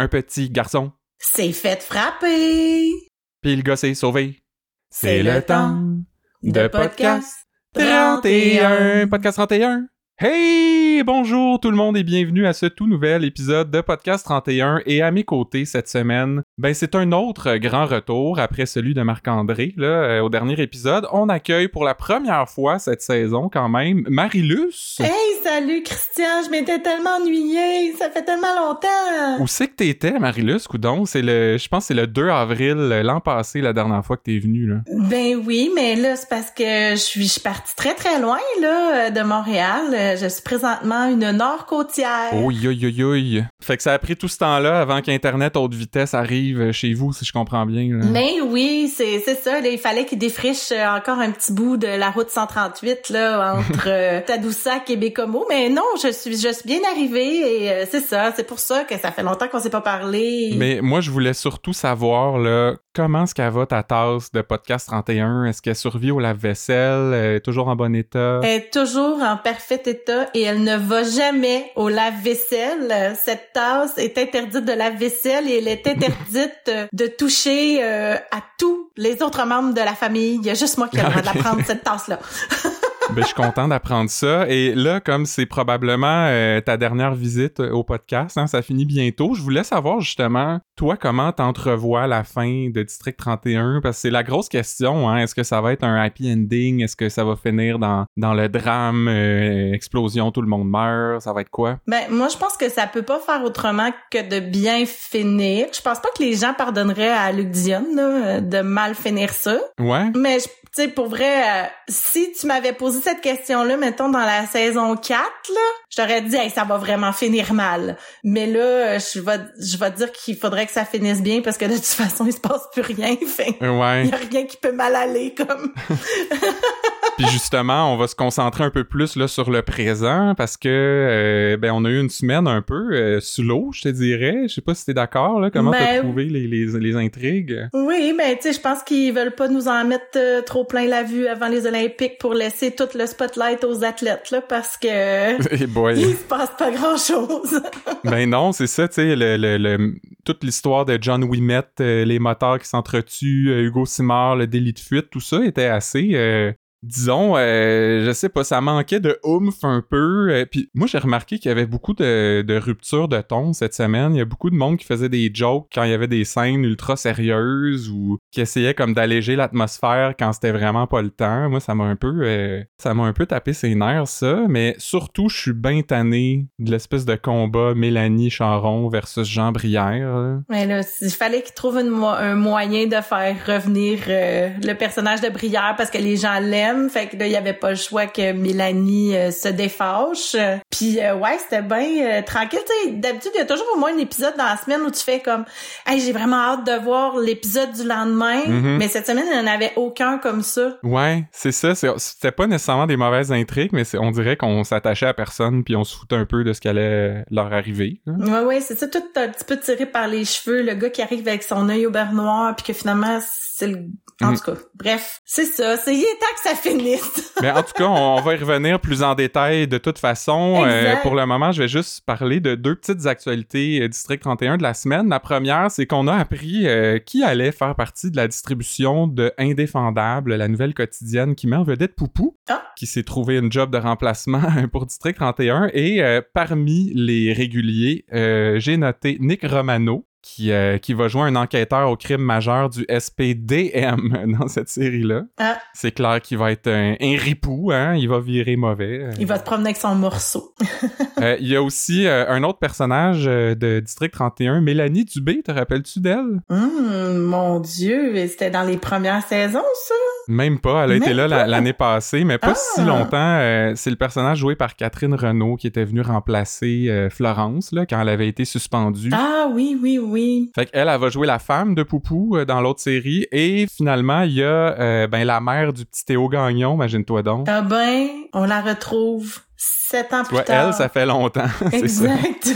un petit garçon. C'est fait frapper. Puis le gars s'est sauvé. C'est le temps de podcast 31. Podcast 31. Hey, bonjour tout le monde et bienvenue à ce tout nouvel épisode de Podcast 31 et à mes côtés cette semaine, ben c'est un autre grand retour après celui de Marc-André là euh, au dernier épisode. On accueille pour la première fois cette saison quand même Marilus. Hey, salut Christian, je m'étais tellement ennuyée, ça fait tellement longtemps. Où c'est que t'étais Marilus coudon C'est le je pense que c'est le 2 avril l'an passé la dernière fois que t'es venu là. Ben oui, mais là c'est parce que je suis je suis partie très très loin là de Montréal. Je suis présentement une nord-côtière. Oh, yo, yo, yo. Fait que ça a pris tout ce temps-là avant qu'Internet haute vitesse arrive chez vous, si je comprends bien. Là. Mais oui, c'est c'est ça. Là, il fallait qu'ils défrichent encore un petit bout de la route 138 là entre euh, Tadoussac et Bécomo. Mais non, je suis je suis bien arrivée et euh, c'est ça. C'est pour ça que ça fait longtemps qu'on s'est pas parlé. Mais moi, je voulais surtout savoir là comment est-ce qu'elle va ta tasse de podcast 31 Est-ce qu'elle survit au lave-vaisselle? Elle est toujours en bon état? Elle est toujours en parfait état et elle ne va jamais au lave-vaisselle. Cette tasse est interdite de lave-vaisselle et elle est interdite de toucher euh, à tous les autres membres de la famille. Il y a juste moi qui ai le droit de la prendre, cette tasse-là. ben, je suis content d'apprendre ça. Et là, comme c'est probablement euh, ta dernière visite au podcast, hein, ça finit bientôt, je voulais savoir justement, toi, comment t'entrevois la fin de District 31? Parce que c'est la grosse question. Hein? Est-ce que ça va être un happy ending? Est-ce que ça va finir dans, dans le drame, euh, explosion, tout le monde meurt? Ça va être quoi? Ben, moi, je pense que ça peut pas faire autrement que de bien finir. Je pense pas que les gens pardonneraient à Luc Dion là, de mal finir ça. Ouais. Mais je tu sais, pour vrai, euh, si tu m'avais posé cette question-là, mettons, dans la saison 4, là, je t'aurais dit, hey, ça va vraiment finir mal. Mais là, je vais, je vais dire qu'il faudrait que ça finisse bien parce que de toute façon, il se passe plus rien. Fait, ouais. Il y a rien qui peut mal aller, comme. Puis justement, on va se concentrer un peu plus là sur le présent parce que euh, ben on a eu une semaine un peu euh, sous l'eau, je te dirais. Je sais pas si t'es d'accord là. Comment t'as Ben- trouvé les, les, les intrigues Oui, mais tu sais, je pense qu'ils veulent pas nous en mettre euh, trop plein la vue avant les Olympiques pour laisser tout le spotlight aux athlètes, là, parce que boy. il se passe pas grand-chose. ben non, c'est ça, tu sais, le, le, le- toute l'histoire de John Wimet, euh, les moteurs qui s'entretuent, euh, Hugo Simard, le délit de fuite, tout ça était assez, euh, disons, euh, je sais pas, ça manquait de oomph un peu. euh, Puis moi, j'ai remarqué qu'il y avait beaucoup de, de ruptures de ton cette semaine. Il y a beaucoup de monde qui faisait des jokes quand il y avait des scènes ultra sérieuses ou qui essayaient comme d'alléger l'atmosphère quand c'était vraiment pas le temps. Moi, ça m'a un peu, euh, ça m'a un peu tapé ses nerfs, ça. Mais surtout, je suis bien tanné de l'espèce de combat Mélanie Charon versus Jean Brière. Mais là, il fallait une mo- un moyen de faire revenir le personnage de Brière parce que les gens l'aiment. Fait que là, il y avait pas le choix que Mélanie euh, se défâche. Puis euh, ouais, c'était bien euh, tranquille. D'habitude, il y a toujours au moins un épisode dans la semaine où tu fais comme Hey, j'ai vraiment hâte de voir l'épisode du lendemain. Mhm. Mais cette semaine, il n'y en avait aucun comme ça. Ouais, c'est ça. C'était pas nécessairement des mauvaises intrigues, mais on dirait qu'on s'attachait à personne puis on se foutait un peu de ce qui allait leur arriver. là. Ouais, ouais, c'est ça, tout un petit peu tiré par les cheveux, le gars qui arrive avec son œil au beurre noir, puis que finalement, c'est le... En Mm. tout cas, bref, c'est ça, c'est il est temps que ça finisse. Mais en tout cas, on, on va y revenir plus en détail de toute façon. Euh, pour le moment, je vais juste parler de deux petites actualités euh, District 31 de la semaine. La première, c'est qu'on a appris euh, qui allait faire partie de la distribution de Indéfendable, la nouvelle quotidienne qui met en vedette Poupou, Ah. qui s'est trouvé une job de remplacement pour District 31. Et parmi les réguliers, j'ai noté Nick Romano. Qui, euh, qui va jouer un enquêteur au crime majeur du SPDM dans cette série-là. Ah. C'est clair qu'il va être un, un ripou, hein? Il va virer mauvais. Il va se promener avec son morceau. Euh, il y a aussi euh, un autre personnage de District 31, Mélanie Dubé, te rappelles-tu d'elle? Hum, mon Dieu, c'était dans les premières saisons, ça? Même pas, elle a Même été là l'année passée, mais pas Ah! si longtemps. Euh, c'est le personnage joué par Catherine Renaud qui était venue remplacer Florence là, quand elle avait été suspendue. Ah oui, oui, oui. Fait qu'elle, elle va jouer la femme de Poupou euh, dans l'autre série. Et finalement, il y a euh, ben, la mère du petit Théo Gagnon, imagine-toi donc. Ah ben, on la retrouve Sept ans plus Ouais, tard. elle, ça fait longtemps. Exact.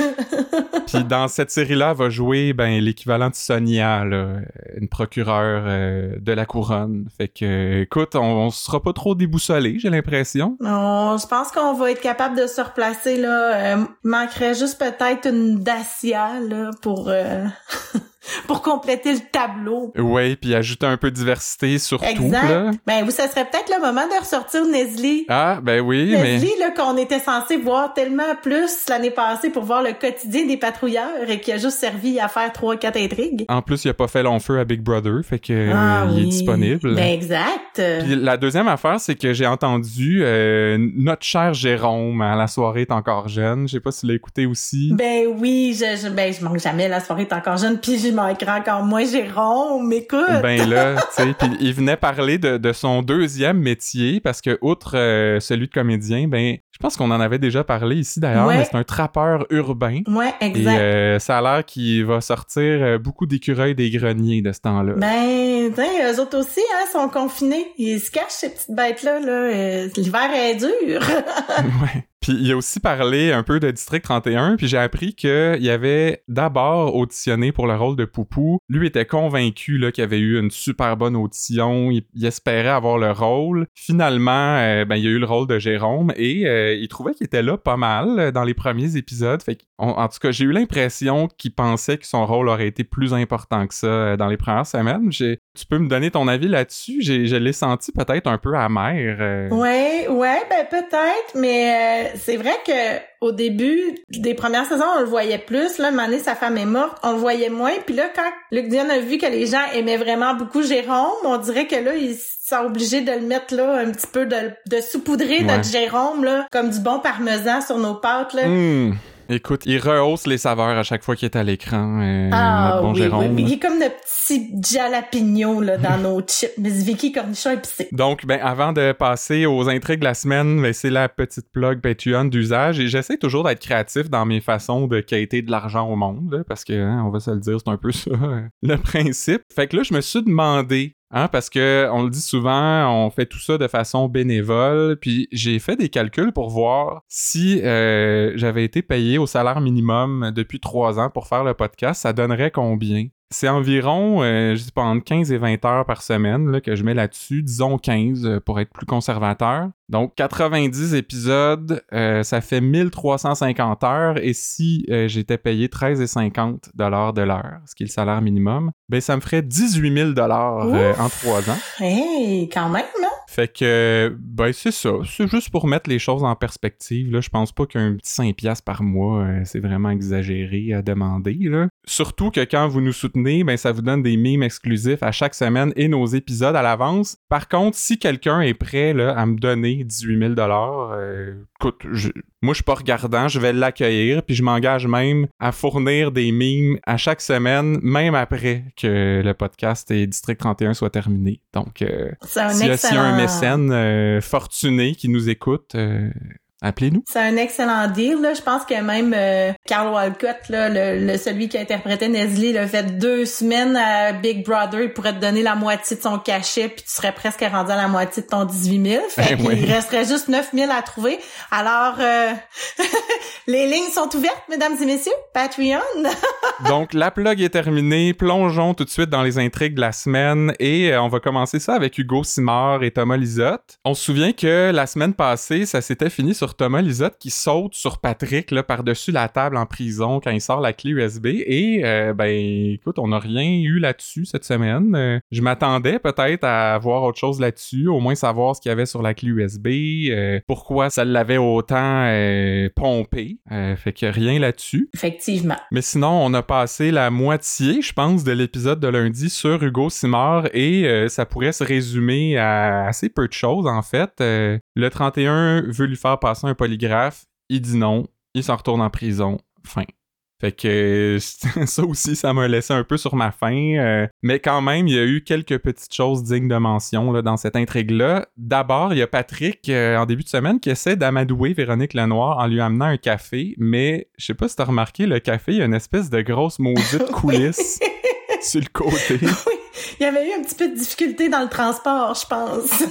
Puis dans cette série-là, elle va jouer ben, l'équivalent de Sonia, là, une procureure euh, de la couronne. Fait que, écoute, on, on sera pas trop déboussolé, j'ai l'impression. Non, je pense qu'on va être capable de se replacer là. Euh, il manquerait juste peut-être une Dacia là pour euh, pour compléter le tableau. Ouais, puis ajouter un peu de diversité surtout. Exact. Là. Ben oui, ça serait peut-être le moment de ressortir Nestlé. Ah, ben oui, mais... Nestlé, là, qu'on était censé voir tellement plus l'année passée pour voir le quotidien des patrouilleurs et qui a juste servi à faire trois, quatre intrigues. En plus, il a pas fait long feu à Big Brother, fait que Ah euh, il est oui. disponible. Ben exact. Puis la deuxième affaire, c'est que j'ai entendu euh, notre cher Jérôme à la soirée est encore jeune. Je sais pas si tu l'as écouté aussi. Ben oui, je, je, ben, je manque jamais la soirée est encore jeune, puis je manquerai encore moins Jérôme, écoute. Ben là, tu sais, puis il venait parler de, de son deuxième métier parce que outre euh, celui de comédien, ben je pense qu'on en avait déjà parlé ici d'ailleurs, Ouais. mais c'est un trappeur urbain. ouais, Et exact. euh, ça a l'air qu'il va sortir euh, beaucoup d'écureuils des greniers de ce temps-là. Ben, t'sais, eux autres aussi, hein, sont confinés. Ils se cachent, ces petites bêtes-là, là. Euh, L'hiver est dur. ouais. Puis il a aussi parlé un peu de District 31, puis j'ai appris qu'il avait d'abord auditionné pour le rôle de Poupou. Lui était convaincu là, qu'il avait eu une super bonne audition, il, espérait avoir le rôle. Finalement, euh, ben, il a eu le rôle de Jérôme et euh, il trouvait qu'il était là pas mal euh, dans les premiers épisodes. Fait qu'on- en tout cas, j'ai eu l'impression qu'il pensait que son rôle aurait été plus important que ça dans les premières semaines. Tu peux me donner ton avis là-dessus? J'ai- Je l'ai senti peut-être un peu amer. euh. Ouais, ouais, ben peut-être, mais c'est vrai que au début des premières saisons, on le voyait plus. Là, Mané, sa femme est morte, on le voyait moins. Puis là, quand Luc Dion a vu que les gens aimaient vraiment beaucoup Jérôme, on dirait que là, ils sont obligés de le mettre là un petit peu de, de saupoudrer Ouais. notre Jérôme là, comme du bon parmesan sur nos pâtes là. Hmm. Écoute, il rehausse les saveurs à chaque fois qu'il est à l'écran, euh, Ah notre bon oui, Jérôme. oui, oui, il est comme le petit jalapeno là dans nos chips, Miss Vicky cornichon épicé. Donc, ben, avant de passer aux intrigues de la semaine, ben, c'est la petite plug Patreon d'usage et j'essaie toujours d'être créatif dans mes façons de quêter de l'argent au monde, là, parce que, hein, on va se le dire, c'est un peu ça, le principe. Fait que là, je me suis demandé, hein, parce que on le dit souvent, on fait tout ça de façon bénévole, puis j'ai fait des calculs pour voir si euh, j'avais été payé au salaire minimum depuis trois ans pour faire le podcast, ça donnerait combien? C'est environ, euh, je sais pas, entre 15 et 20 heures par semaine là, que je mets là-dessus. Disons 15 euh, pour être plus conservateur. Donc 90 épisodes, euh, ça fait 1350 heures. Et si euh, j'étais payé 13,50 dollars de l'heure, ce qui est le salaire minimum, ben ça me ferait 18 000 dollars en trois ans. Hey, quand même là. Fait que, ben c'est ça. C'est juste pour mettre les choses en perspective. Là. Je pense pas qu'un petit 5$ piastres par mois, c'est vraiment exagéré à demander. Là. Surtout que quand vous nous soutenez, ben ça vous donne des mimes exclusifs à chaque semaine et nos épisodes à l'avance. Par contre, si quelqu'un est prêt là, à me donner 18 000 euh, écoute, je- moi je suis pas regardant, je vais l'accueillir, puis je m'engage même à fournir des mimes à chaque semaine, même après que le podcast et District 31 soit terminé. Donc, euh, C'est un s'il y a, s'il y a un excellent. mécène euh, fortuné qui nous écoute, euh, appelez-nous. C'est un excellent deal, là. Je pense que même euh, Carl Walcott, là, le, le- celui qui interprétait Nestlé, il a fait deux semaines à Big Brother. Il pourrait te donner la moitié de son cachet, puis tu serais presque rendu à la moitié de ton 18 000. Fait Ben oui. resterait juste 9 000 à trouver. Alors, euh, les lignes sont ouvertes, mesdames et messieurs. Patreon. Donc, la plug est terminée. Plongeons tout de suite dans les intrigues de la semaine et euh, on va commencer ça avec Hugo Simard et Thomas Lisotte. On se souvient que la semaine passée, ça s'était fini sur Thomas Lisotte qui saute sur Patrick là, par-dessus la table en prison quand il sort la clé USB et euh, ben écoute, on n'a rien eu là-dessus cette semaine. Euh, je m'attendais peut-être à voir autre chose là-dessus, au moins savoir ce qu'il y avait sur la clé USB, euh, pourquoi ça l'avait autant euh, pompé. Fait que rien là-dessus. Effectivement. Mais sinon, on a passé la moitié, je pense, de l'épisode de lundi sur Hugo Simard et ça pourrait se résumer à assez peu de choses, en fait. Le 31 veut lui faire passer un polygraphe, il dit non, il s'en retourne en prison, fin. Fait que ça aussi, ça m'a laissé un peu sur ma faim. euh, mais quand même, il y a eu quelques petites choses dignes de mention là, dans cette intrigue-là. D'abord, il y a Patrick, euh, en début de semaine, qui essaie d'amadouer Véronique Lenoir en lui amenant un café. Mais je sais pas si t'as remarqué, le café, il y a une espèce de grosse maudite coulisse sur le côté. Il y avait eu un petit peu de difficulté dans le transport, je pense.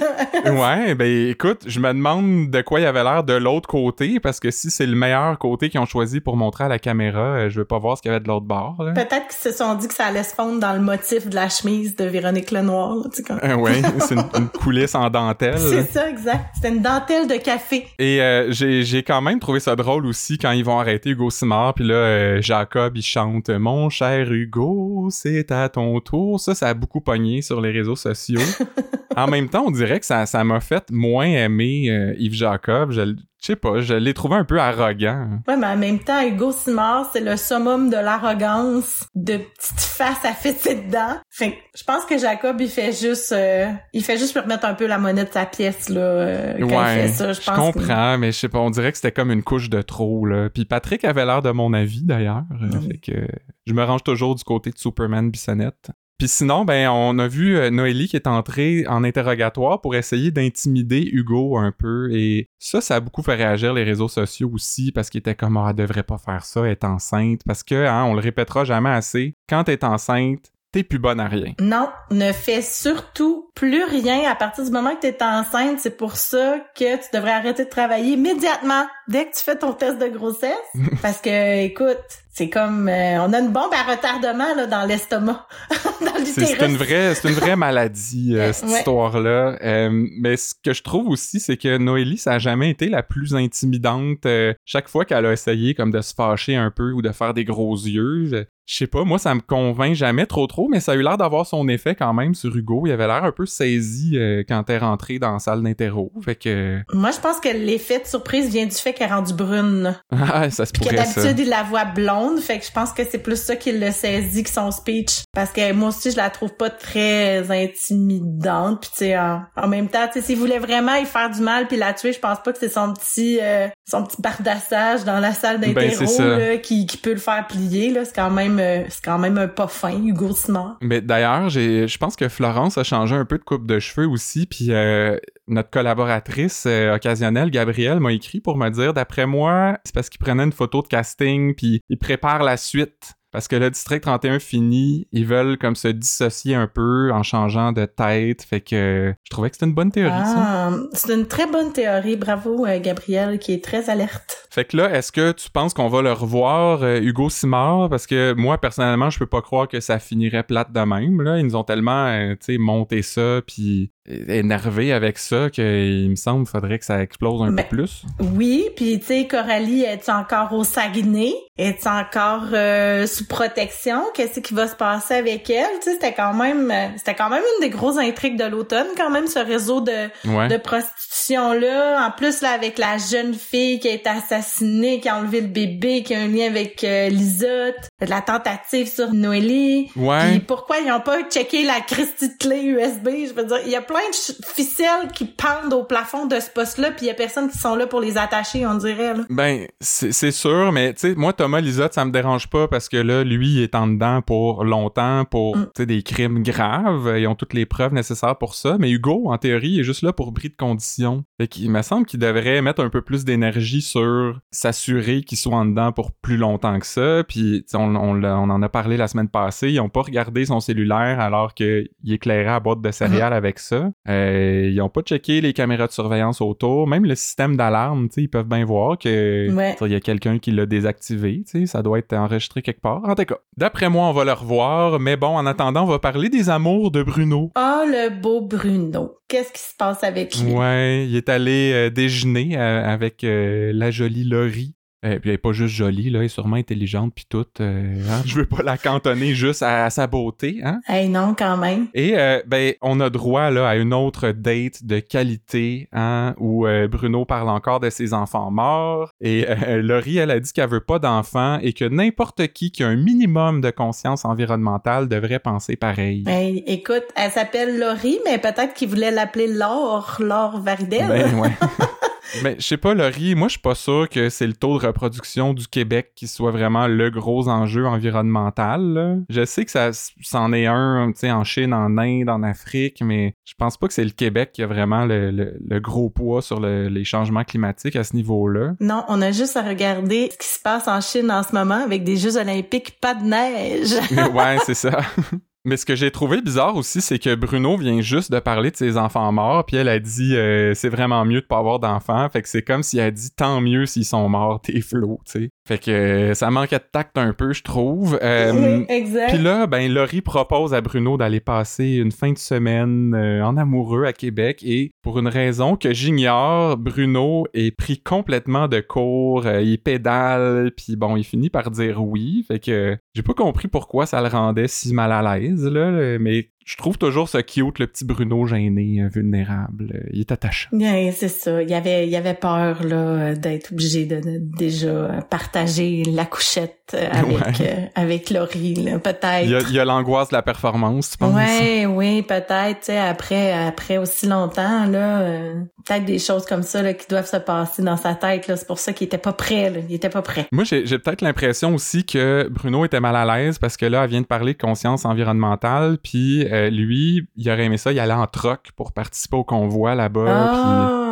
ouais, ben écoute, je me demande de quoi il avait l'air de l'autre côté, parce que si c'est le meilleur côté qu'ils ont choisi pour montrer à la caméra, euh, je veux pas voir ce qu'il y avait de l'autre bord. Peut-être qu'ils se sont dit que ça allait se fondre dans le motif de la chemise de Véronique Lenoir. Là, tu sais, comme... Euh, ouais, c'est une, une, coulisse en dentelle. C'est ça, exact. C'était une dentelle de café. Et euh, j'ai quand même trouvé ça drôle aussi quand ils vont arrêter Hugo Simard, puis là, euh, Jacob, il chante « Mon cher Hugo, c'est à ton tour ». Ça, ça a beaucoup pogné sur les réseaux sociaux. en même temps, on dirait que ça ça m'a fait moins aimer euh, Yves Jacob. Je, sais pas, je l'ai trouvé un peu arrogant. Ouais, mais en même temps, Hugo Simard, c'est le summum de l'arrogance, de petite face à fêter dedans. Fait que je pense que Jacob, il fait juste, euh, il fait juste pour remettre un peu la monnaie de sa pièce, là, euh, quand ouais, il fait ça. Je, je comprends, mais je sais pas, on dirait que c'était comme une couche de trop, là. Puis Patrick avait l'air de mon avis, d'ailleurs. Mm. Fait que je me range toujours du côté de Superman Bissonnette. Puis sinon, ben, on a vu euh, Noélie qui est entrée en interrogatoire pour essayer d'intimider Hugo un peu. Et ça, ça a beaucoup fait réagir les réseaux sociaux aussi parce qu'il était comme, ah, elle devrait pas faire ça, est enceinte. Parce que, hein, on le répétera jamais assez, quand t'es enceinte, t'es plus bonne à rien. Non, ne fais surtout plus rien à partir du moment que t'es enceinte. C'est pour ça que tu devrais arrêter de travailler immédiatement dès que tu fais ton test de grossesse. Parce que, écoute, c'est comme euh, on a une bombe à retardement là dans l'estomac, dans l'utérus. C'est une vraie, c'est une vraie maladie euh, cette Ouais. histoire-là. Euh, mais ce que je trouve aussi, c'est que Noélie, ça a jamais été la plus intimidante. Euh, chaque fois qu'elle a essayé comme de se fâcher un peu ou de faire des gros yeux, je, sais pas, moi ça me convainc jamais trop trop, mais ça a eu l'air d'avoir son effet quand même sur Hugo. Il avait l'air un peu saisi euh, quand t'es rentré dans la salle d'interro. Fait que Moi, je pense que l'effet de surprise vient du fait qu'elle est rendue brune. ah, ça se Puis pourrait ça. d'habitude, il la voit blonde. Fait que je pense que c'est plus ça qui le saisit que son speech. Parce que moi aussi, je la trouve pas très intimidante. Puis tu sais, en, en même temps, tu sais, s'il voulait vraiment y faire du mal puis la tuer, je pense pas que c'est son petit euh, son petit bardassage dans la salle Ben, d'interro qui, qui peut le faire plier. Là, c'est quand même euh, c'est quand même un pas fin, Hugo Simard. Mais d'ailleurs, je pense que Florence a changé un peu de coupe de cheveux aussi, puis euh, notre collaboratrice euh, occasionnelle, Gabrielle, m'a écrit pour me dire, d'après moi, c'est parce qu'il prenait une photo de casting, puis il prépare la suite. Parce que le district 31 fini, ils veulent comme se dissocier un peu en changeant de tête. Fait que je trouvais que c'était une bonne théorie. Ah, c'est une très bonne théorie. Bravo, euh, Gabrielle, qui est très alerte. Fait que là, est-ce que tu penses qu'on va le revoir, euh, Hugo Simard? Parce que moi, personnellement, je peux pas croire que ça finirait plate de même. Là. Ils nous ont tellement, euh, tu sais, monté ça, puis énervé avec ça, qu'il me semble faudrait que ça explose un Ben, peu plus. Oui, puis tu sais, Coralie, est encore au Saguenay? Est encore euh, sous protection? Qu'est-ce qui va se passer avec elle? Tu sais, c'était quand même euh, c'était quand même une des grosses intrigues de l'automne, quand même, ce réseau de, Ouais. de prostitution-là. En plus, là, avec la jeune fille qui a été assassinée, qui a enlevé le bébé, qui a un lien avec euh, Lisotte, la tentative sur Noélie. Ouais. Puis pourquoi ils ont pas checké la Christie clé USB? Je veux dire, il y a plein de ch- ficelles qui pendent au plafond de ce poste-là, puis il y a personne qui sont là pour les attacher, on dirait. Là. Ben, c'est sûr, mais tu sais, moi, Thomas Lisotte, ça me dérange pas parce que là, lui, il est en dedans pour longtemps pour, Mm. des crimes graves. Ils ont toutes les preuves nécessaires pour ça. Mais Hugo, en théorie, il est juste là pour bris de conditions. Fait qu'il me semble qu'il devrait mettre un peu plus d'énergie sur s'assurer qu'il soit en dedans pour plus longtemps que ça. Puis, on, on, on en a parlé la semaine passée. Ils ont pas regardé son cellulaire alors qu'il éclairait à boîte de céréales avec ça. Euh, ils ont pas checké les caméras de surveillance autour. Même le système d'alarme, ils peuvent bien voir que Ouais. il y a quelqu'un qui l'a désactivé, ça doit être enregistré quelque part. En tout cas, d'après moi, on va le revoir, mais bon, en attendant, on va parler des amours de Bruno. Oh, le beau Bruno. Qu'est-ce qui se passe avec lui? Ouais, il est allé euh, déjeuner euh, avec la jolie Laurie. Euh, puis elle est pas juste jolie, là, elle est sûrement intelligente puis tout. euh, hein. Je veux pas la cantonner juste à, à sa beauté, hein. Hey, non, quand même. Et euh, ben, on a droit là à une autre date de qualité, hein, où euh, Bruno parle encore de ses enfants morts. Et euh, Laurie, elle a dit qu'elle veut pas d'enfants et que n'importe qui qui a un minimum de conscience environnementale devrait penser pareil. Hey, écoute, elle s'appelle Laurie, mais peut-être qu'il voulait l'appeler Laure, Laure Varidel. Ben ouais. Mais je sais pas, Laurie, moi je suis pas sûr que c'est le taux de reproduction du Québec qui soit vraiment le gros enjeu environnemental. là. Je sais que ça c'en est un, tu sais, en Chine, en Inde, en Afrique, mais je pense pas que c'est le Québec qui a vraiment le, le- le gros poids sur le- les changements climatiques à ce niveau-là. Non, on a juste à regarder ce qui se passe en Chine en ce moment avec des Jeux olympiques, pas de neige. ouais, c'est ça. Mais ce que j'ai trouvé bizarre aussi, c'est que Bruno vient juste de parler de ses enfants morts, puis elle a dit euh, c'est vraiment mieux de pas avoir d'enfants. Fait que c'est comme si elle a dit tant mieux s'ils sont morts, t'es flots, tu sais. Fait que euh, ça manquait de tact un peu, je trouve. Euh, exact. Puis là, ben Laurie propose à Bruno d'aller passer une fin de semaine en amoureux à Québec et pour une raison que j'ignore, Bruno est pris complètement de court, il pédale, puis bon, il finit par dire oui. Fait que j'ai pas compris pourquoi ça le rendait si mal à l'aise, là, mais je trouve toujours ce cute, le petit Bruno gêné, euh, vulnérable. Euh, il est attachant. Oui, c'est ça. Il avait, il avait peur là d'être obligé de, déjà partager la couchette avec avec Laurie, peut-être. Il y a, l'angoisse de la performance, tu penses? Ouais, oui, peut-être. Après, après aussi longtemps là, euh, peut-être des choses comme ça là, qui doivent se passer dans sa tête. Là, c'est pour ça qu'il était pas prêt. Là. Il était pas prêt. Moi, j'ai, j'ai peut-être l'impression aussi que Bruno était mal à l'aise parce que là, elle vient de parler de conscience environnementale, puis euh, lui, il aurait aimé ça, il allait en troc pour participer au convoi là-bas.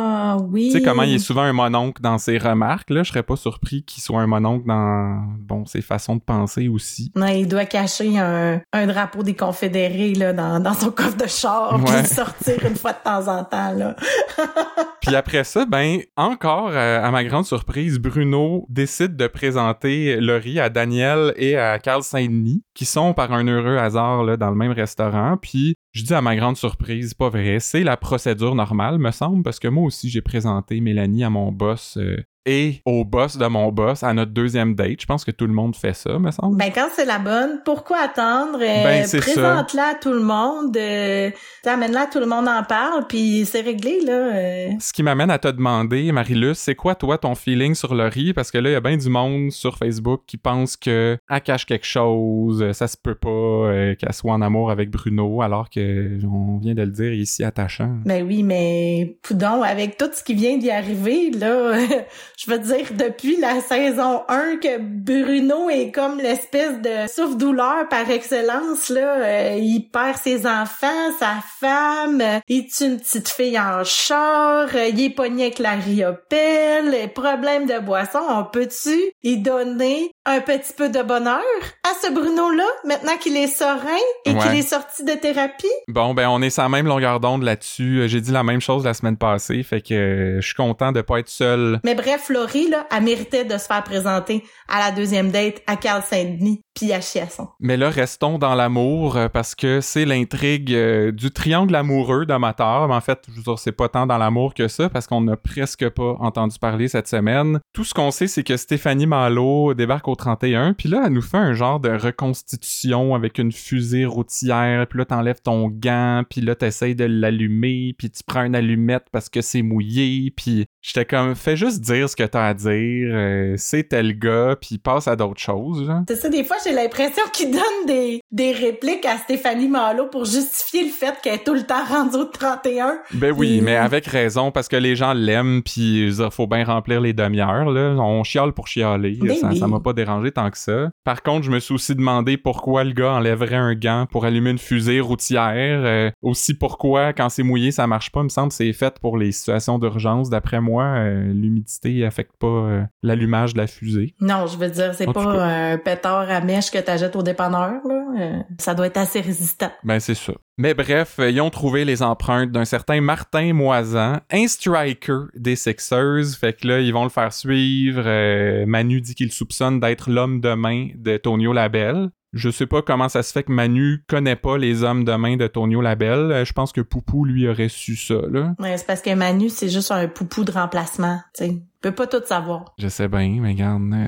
Oui. Tu sais comment il est souvent un mononcle dans ses remarques, là, je serais pas surpris qu'il soit un mononcle dans, bon, ses façons de penser aussi. Il doit cacher un, drapeau des confédérés, là, dans, son coffre de char, puis sortir une fois de temps en temps, là. puis après ça, ben, encore, euh, à ma grande surprise, Bruno décide de présenter Laurie à Daniel et à Carl Saint-Denis, qui sont par un heureux hasard, là, dans le même restaurant puis je dis à ma grande surprise, pas vrai, c'est la procédure normale, me semble, parce que moi aussi j'ai présenté Mélanie à mon boss euh, et au boss de mon boss à notre deuxième date. Je pense que tout le monde fait ça, me semble. Ben quand c'est la bonne, pourquoi attendre euh, ben, Présente-la à tout le monde, euh, amène-la tout le monde en parle, puis c'est réglé là. Euh. Ce qui m'amène à te demander, Marilus, c'est quoi toi ton feeling sur Laurie Parce que là, il y a bien du monde sur Facebook qui pense que elle cache quelque chose, ça se peut pas euh, qu'elle soit en amour avec Bruno, alors que on vient de le dire ici attachant. Ben oui, mais poudon, avec tout ce qui vient d'y arriver là. je veux dire, depuis la saison 1 que Bruno est comme l'espèce de souffre-douleur par excellence, là. Euh, il perd ses enfants, sa femme, il est une petite fille en char, euh, il est pogné avec la riopelle, problème de boisson, on peut-tu y donner un petit peu de bonheur à ce Bruno-là, maintenant qu'il est serein et qu'il est sorti de thérapie? Bon, ben on est sans même longueur d'onde là-dessus. J'ai dit la même chose la semaine passée, fait que euh, je suis content de pas être seul. Mais bref, Florie, là, elle méritait de se faire présenter à la deuxième date à Carl Saint-Denis puis à Chiasson. Mais là, restons dans l'amour euh, parce que c'est l'intrigue euh, du triangle amoureux d'amateur. En fait, je veux dire, c'est pas tant dans l'amour que ça parce qu'on n'a presque pas entendu parler cette semaine. Tout ce qu'on sait, c'est que Stéphanie Malo débarque au 31 puis là, elle nous fait un genre de reconstitution avec une fusée routière puis là, t'enlèves ton gant puis là, t'essayes de l'allumer puis tu prends une allumette parce que c'est mouillé puis j'étais comme, fais juste dire ce que t'as à dire, euh, c'est tel gars puis passe à d'autres choses. C'est ça, des fois, j'ai l'impression qu'il donne des, des répliques à Stéphanie Malo pour justifier le fait qu'elle est tout le temps rendue au 31. Ben oui, mais avec raison, parce que les gens l'aiment, puis il faut bien remplir les demi-heures. On chiale pour chialer. Ben ça, m'a pas dérangé tant que ça. Par contre, je me suis aussi demandé pourquoi le gars enlèverait un gant pour allumer une fusée routière. Euh, aussi pourquoi, quand c'est mouillé, ça marche pas. Il me semble que c'est fait pour les situations d'urgence. D'après moi, euh, l'humidité affecte pas euh, l'allumage de la fusée. Non, je veux dire, c'est pas un pétard à que t'achètes au dépanneur, là. Euh, ça doit être assez résistant. Ben, c'est ça. Mais bref, ils ont trouvé les empreintes d'un certain Martin Moisan, un striker des Sixers. Fait que là, ils vont le faire suivre. Euh, Manu dit qu'il soupçonne d'être l'homme de main de Tonio Labelle. Je sais pas comment ça se fait que Manu connaît pas les hommes de main de Tonio Labelle. Euh, je pense que Poupou lui aurait su ça, là. Ouais, c'est parce que Manu, c'est juste un Poupou de remplacement, tu sais peut pas tout savoir. Je sais bien, mais regarde, euh,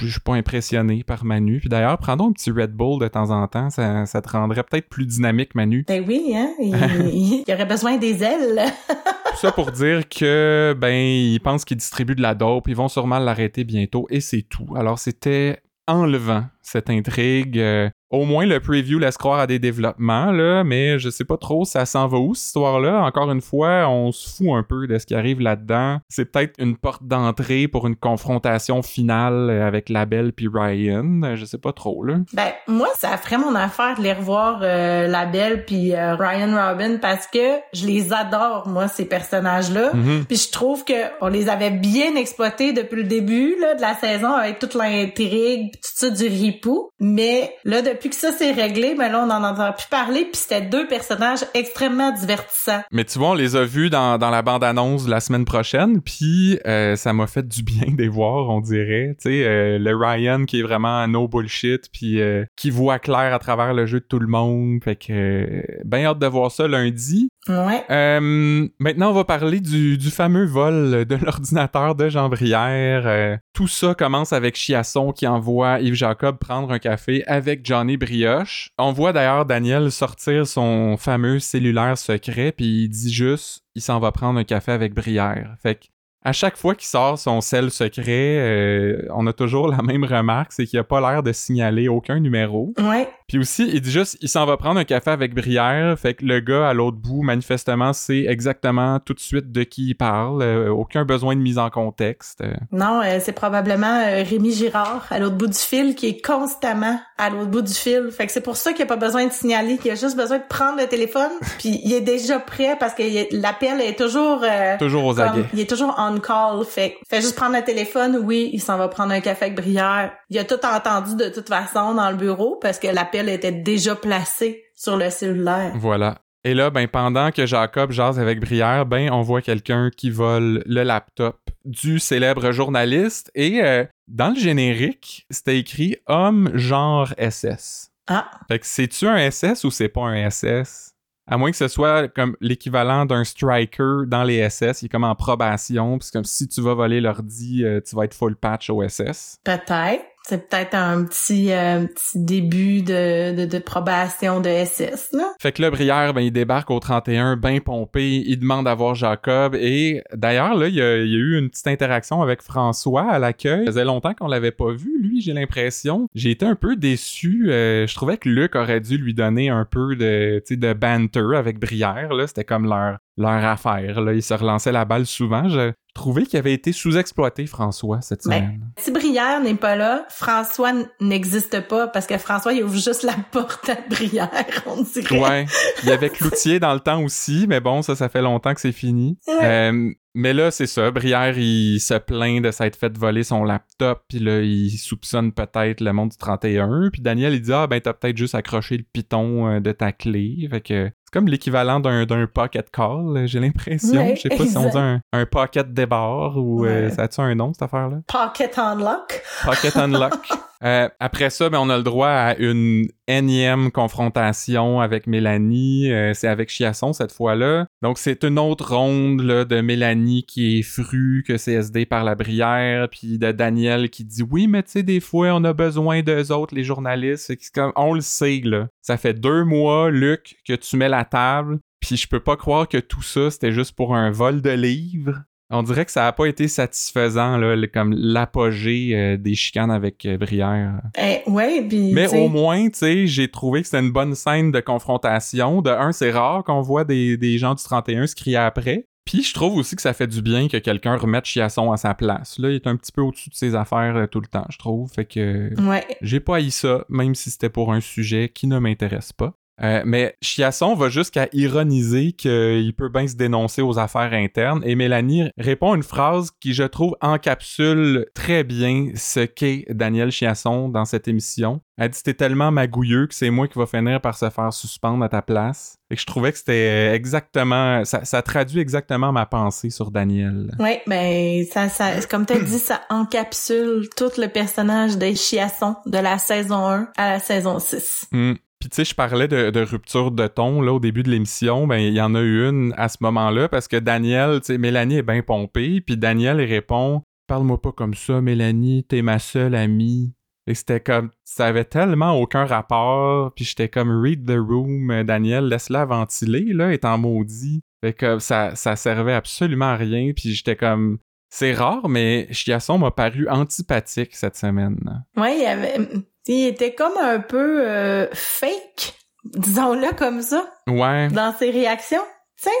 je suis pas impressionné par Manu. Puis d'ailleurs, prends un petit Red Bull de temps en temps, ça, ça te rendrait peut-être plus dynamique, Manu. Ben oui, hein, il, aurait besoin des ailes. Tout ça pour dire que, ben, ils pensent qu'ils distribuent de la dope, ils vont sûrement l'arrêter bientôt, et c'est tout. Alors c'était enlevant cette intrigue. Euh, au moins, le preview laisse croire à des développements, là, mais je sais pas trop ça s'en va où, cette histoire-là? Encore une fois, on se fout un peu de ce qui arrive là-dedans. C'est peut-être une porte d'entrée pour une confrontation finale avec Labelle puis Ryan. Je sais pas trop, là. Ben, moi, ça ferait mon affaire de les revoir, euh, Labelle puis euh, Ryan Robin, parce que je les adore, moi, ces personnages-là. Mm-hmm. Puis je trouve que on les avait bien exploités depuis le début, là, de la saison, avec toute l'intrigue, tout ça du ripou. Mais là, depuis depuis que ça s'est réglé, ben là, on en entend plus parler, puis c'était deux personnages extrêmement divertissants. Mais tu vois, on les a vus dans, dans la bande-annonce la semaine prochaine, puis euh, ça m'a fait du bien de les voir, on dirait. Tu sais, euh, le Ryan qui est vraiment no bullshit, puis euh, qui voit clair à travers le jeu de tout le monde. Fait que, ben hâte de voir ça lundi. Euh, maintenant, on va parler du, fameux vol de l'ordinateur de Jean Brière. Euh, tout ça commence avec Chiasson qui envoie Yves Jacob prendre un café avec Johnny Brioche. On voit d'ailleurs Daniel sortir son fameux cellulaire secret, puis il dit juste il s'en va prendre un café avec Brière. Fait que à chaque fois qu'il sort son sel secret, euh, on a toujours la même remarque, c'est qu'il a pas l'air de signaler aucun numéro. Ouais. Puis aussi, il dit juste, il s'en va prendre un café avec Brière, fait que le gars à l'autre bout, manifestement, sait exactement tout de suite de qui il parle, euh, aucun besoin de mise en contexte. Non, euh, c'est probablement Rémi Girard à l'autre bout du fil qui est constamment à l'autre bout du fil. Fait que c'est pour ça qu'il a pas besoin de signaler, qu'il a juste besoin de prendre le téléphone, puis il est déjà prêt parce que l'appel est toujours toujours aux aguets. il est toujours on call. Fait juste prendre le téléphone, oui, il s'en va prendre un café avec Brière. Il a tout entendu de toute façon dans le bureau parce que l'appel était déjà placé sur le cellulaire. Voilà. Et là, ben, pendant que Jacob jase avec Brière, ben, on voit quelqu'un qui vole le laptop du célèbre journaliste. Et euh, dans le générique, c'était écrit homme genre SS. Ah, Fait que c'est-tu un SS ou c'est pas un SS? À moins que ce soit comme l'équivalent d'un striker dans les SS, il est comme en probation, puis comme si tu vas voler l'ordi, euh, tu vas être full patch au SS. peut-être. C'est peut-être un petit, euh, début de, probation de SS. Fait que là, Brière, ben, il débarque au 31, ben pompé, il demande à voir Jacob, et d'ailleurs, là, il y, a, eu une petite interaction avec François à l'accueil. Ça faisait longtemps qu'on l'avait pas vu, lui, j'ai l'impression. J'ai été un peu déçu. euh, je trouvais que Luc aurait dû lui donner un peu de, de banter avec Brière, là. C'était comme leur, leur affaire, là. Il se relançait la balle souvent. Trouvais qu'il avait été sous-exploité, François, cette Ben, semaine? Si Brière n'est pas là, François n'existe pas parce que François, il ouvre juste la porte à Brière, on dirait. Ouais, il y avait Cloutier dans le temps aussi, mais bon, ça, ça fait longtemps que c'est fini. Ouais. Euh, mais là, c'est ça. Brière, il se plaint de s'être fait voler son laptop, puis là, il soupçonne peut-être le monde du 31. Puis Daniel, il dit Ah, ben, t'as peut-être juste accroché le piton euh, de ta clé. Fait que c'est comme l'équivalent d'un, d'un pocket call, j'ai l'impression. Ouais, Je sais pas si on dit un, un pocket débarre ou euh, ça a-tu un nom, cette affaire-là? Pocket unlock. Pocket Unlock. Euh, après ça, ben, on a le droit à une énième confrontation avec Mélanie. Euh, c'est avec Chiasson cette fois-là. Donc, c'est une autre ronde de Mélanie qui est frue que CSD par la brière, puis de Daniel qui dit Oui, mais tu sais, des fois, on a besoin d'eux autres, les journalistes. On le sait, là. Ça fait deux mois, Luc, que tu mets la table. Puis je peux pas croire que tout ça, c'était juste pour un vol de livres. On dirait que ça a pas été satisfaisant, là, le- comme l'apogée euh, des chicanes avec euh, Brière. Eh, ouais, Mais au moins, tu sais, j'ai trouvé que c'était une bonne scène de confrontation. De un, c'est rare qu'on voit des, des gens du 31 se crier après. Puis je trouve aussi que ça fait du bien que quelqu'un remette Chiasson à sa place. Là, il est un petit peu au-dessus de ses affaires euh, tout le temps, je trouve. Fait que Ouais. j'ai pas haï ça, même si c'était pour un sujet qui ne m'intéresse pas. Euh, mais Chiasson va jusqu'à ironiser qu'il peut bien se dénoncer aux affaires internes et Mélanie répond une phrase qui, je trouve, encapsule très bien ce qu'est Daniel Chiasson dans cette émission. Elle dit T'es tellement magouilleux que c'est moi qui va finir par se faire suspendre à ta place. Et que je trouvais que c'était exactement. Ça, ça traduit exactement ma pensée sur Daniel. Ouais, ben ça, ça, comme t'as dit, ça encapsule tout le personnage des Chiasson de la saison 1 à la saison 6. Hmm. Puis tu sais, je parlais de, rupture de ton là au début de l'émission, ben il y en a eu une à ce moment-là parce que Daniel, tu sais, Mélanie est bien pompée, puis Daniel répond "Parle-moi pas comme ça, Mélanie, t'es ma seule amie." Et c'était comme ça avait tellement aucun rapport, puis j'étais comme read the room, Daniel, laisse-la ventiler là, étant maudit. Fait que ça ça servait absolument à rien, puis j'étais comme c'est rare, mais Chiasson m'a paru antipathique cette semaine. Ouais, il, y avait, il était comme un peu euh, fake, disons-le comme ça, Ouais. dans ses réactions.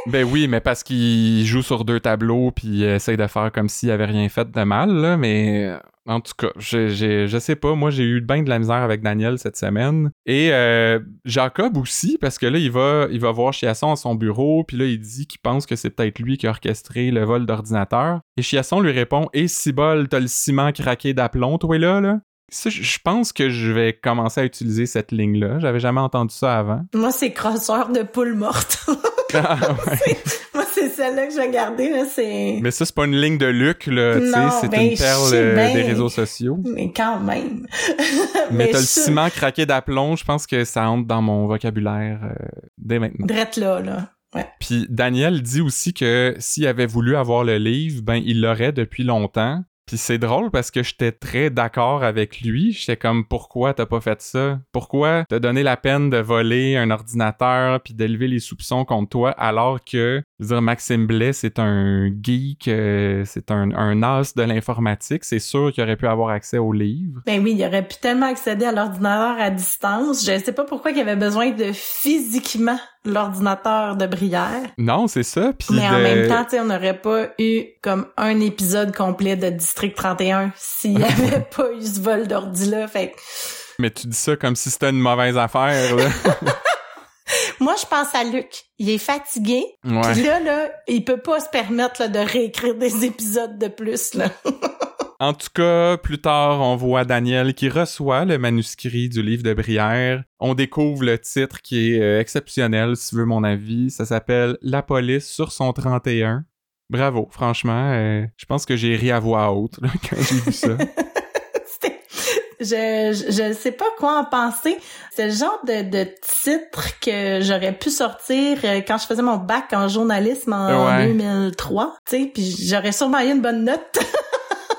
Ben oui, mais parce qu'il joue sur deux tableaux puis il essaye de faire comme s'il avait rien fait de mal, là, mais euh, en tout cas, j'ai, j'ai- je sais pas, moi j'ai eu bien de la misère avec Daniel cette semaine. Et euh, Jacob aussi, parce que là, il va, il va voir Chiasson à son bureau, puis là, il dit qu'il pense que c'est peut-être lui qui a orchestré le vol d'ordinateur. Et Chiasson lui répond « Et si bol, t'as le ciment craqué d'aplomb, toi là, là? » Ça, je pense que je vais commencer à utiliser cette ligne-là. J'avais jamais entendu ça avant. Moi, c'est crosseur de poule morte. Ah, ouais. Moi, c'est celle-là que j'ai gardée, là, c'est... Mais ça, c'est pas une ligne de Luc, là, c'est ben, une je perle euh, des réseaux sociaux. Mais quand même. Mais, t'as le ciment craqué d'aplomb, je pense que ça entre dans mon vocabulaire euh, dès maintenant. Drette là, là. Ouais. Puis Daniel dit aussi que s'il avait voulu avoir le livre, ben il l'aurait depuis longtemps. Puis c'est drôle parce que j'étais très d'accord avec lui. J'étais comme pourquoi t'as pas fait ça? Pourquoi t'as donné la peine de voler un ordinateur puis d'élever les soupçons contre toi alors que je dire Maxime Blais c'est un geek, euh, c'est un, un as de l'informatique. C'est sûr qu'il aurait pu avoir accès au livre. Ben oui, il aurait pu tellement accéder à l'ordinateur à distance. Je sais pas pourquoi il avait besoin de physiquement l'ordinateur de Brière. Non, c'est ça. Puis Mais en même temps, tu sais, on n'aurait pas eu comme un épisode complet de District 31 s'il n'y avait pas eu ce vol d'ordi-là. Fait mais tu dis ça comme si c'était une mauvaise affaire. Là. moi, je pense à Luc. Il est fatigué. Ouais. Puis là, là, il peut pas se permettre là, de réécrire des épisodes de plus. Là. En tout cas, plus tard, on voit Daniel qui reçoit le manuscrit du livre de Brière. On découvre le titre qui est euh, exceptionnel, si tu veux mon avis. Ça s'appelle La police sur son 31. Bravo, franchement. euh, je pense que j'ai ri à voix haute là, quand j'ai vu ça. Je, je sais pas quoi en penser. C'est le genre de, de titre que j'aurais pu sortir euh, quand je faisais mon bac en journalisme en Ouais. 2003. Tu sais, puis j'aurais sûrement eu une bonne note.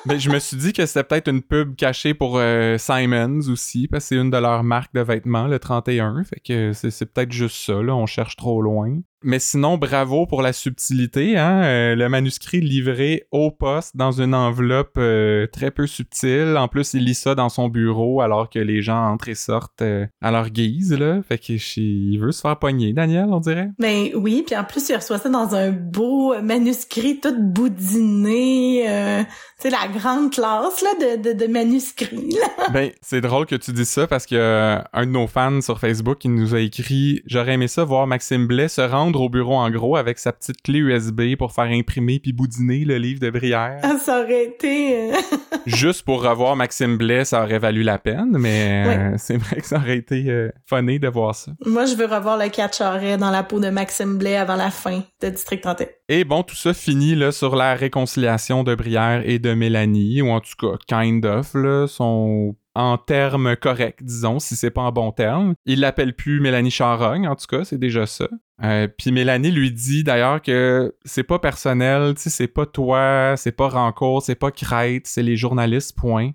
Mais je me suis dit que c'était peut-être une pub cachée pour euh, Simons aussi, parce que c'est une de leurs marques de vêtements, le 31. Fait que c'est, c'est peut-être juste ça, là, on cherche trop loin. Mais sinon, bravo pour la subtilité, hein. euh, le manuscrit livré au poste dans une enveloppe euh, très peu subtile. En plus, il lit ça dans son bureau alors que les gens entrent et sortent euh, à leur guise, là. Fait que je- il veut se faire pogner, Daniel, on dirait. Mais Ben oui, puis en plus, il reçoit ça dans un beau manuscrit tout boudiné. sais, la grande classe là, de, de, de manuscrits. Là. Ben, c'est drôle que tu dises ça parce que un de nos fans sur Facebook qui nous a écrit J'aurais aimé ça voir Maxime Blais se rendre au bureau en gros avec sa petite clé USB pour faire imprimer puis boudiner le livre de Brière. Ah, Ça aurait été... euh, Juste pour revoir Maxime Blais, ça aurait valu la peine, mais euh, c'est vrai que ça aurait été euh, funny de voir ça. Moi, je veux revoir le catch Charret dans la peau de Maxime Blais avant la fin de District 31. Et bon, tout ça finit là sur la réconciliation de Brière et de Mélanie, ou en tout cas, kind of, là, sont en termes corrects, disons, si c'est pas en bon terme. Il l'appelle plus Mélanie Charogne, en tout cas, c'est déjà ça. Euh, Puis Mélanie lui dit d'ailleurs que c'est pas personnel, c'est pas toi, c'est pas Rancourt, c'est pas Crête, c'est les journalistes, point.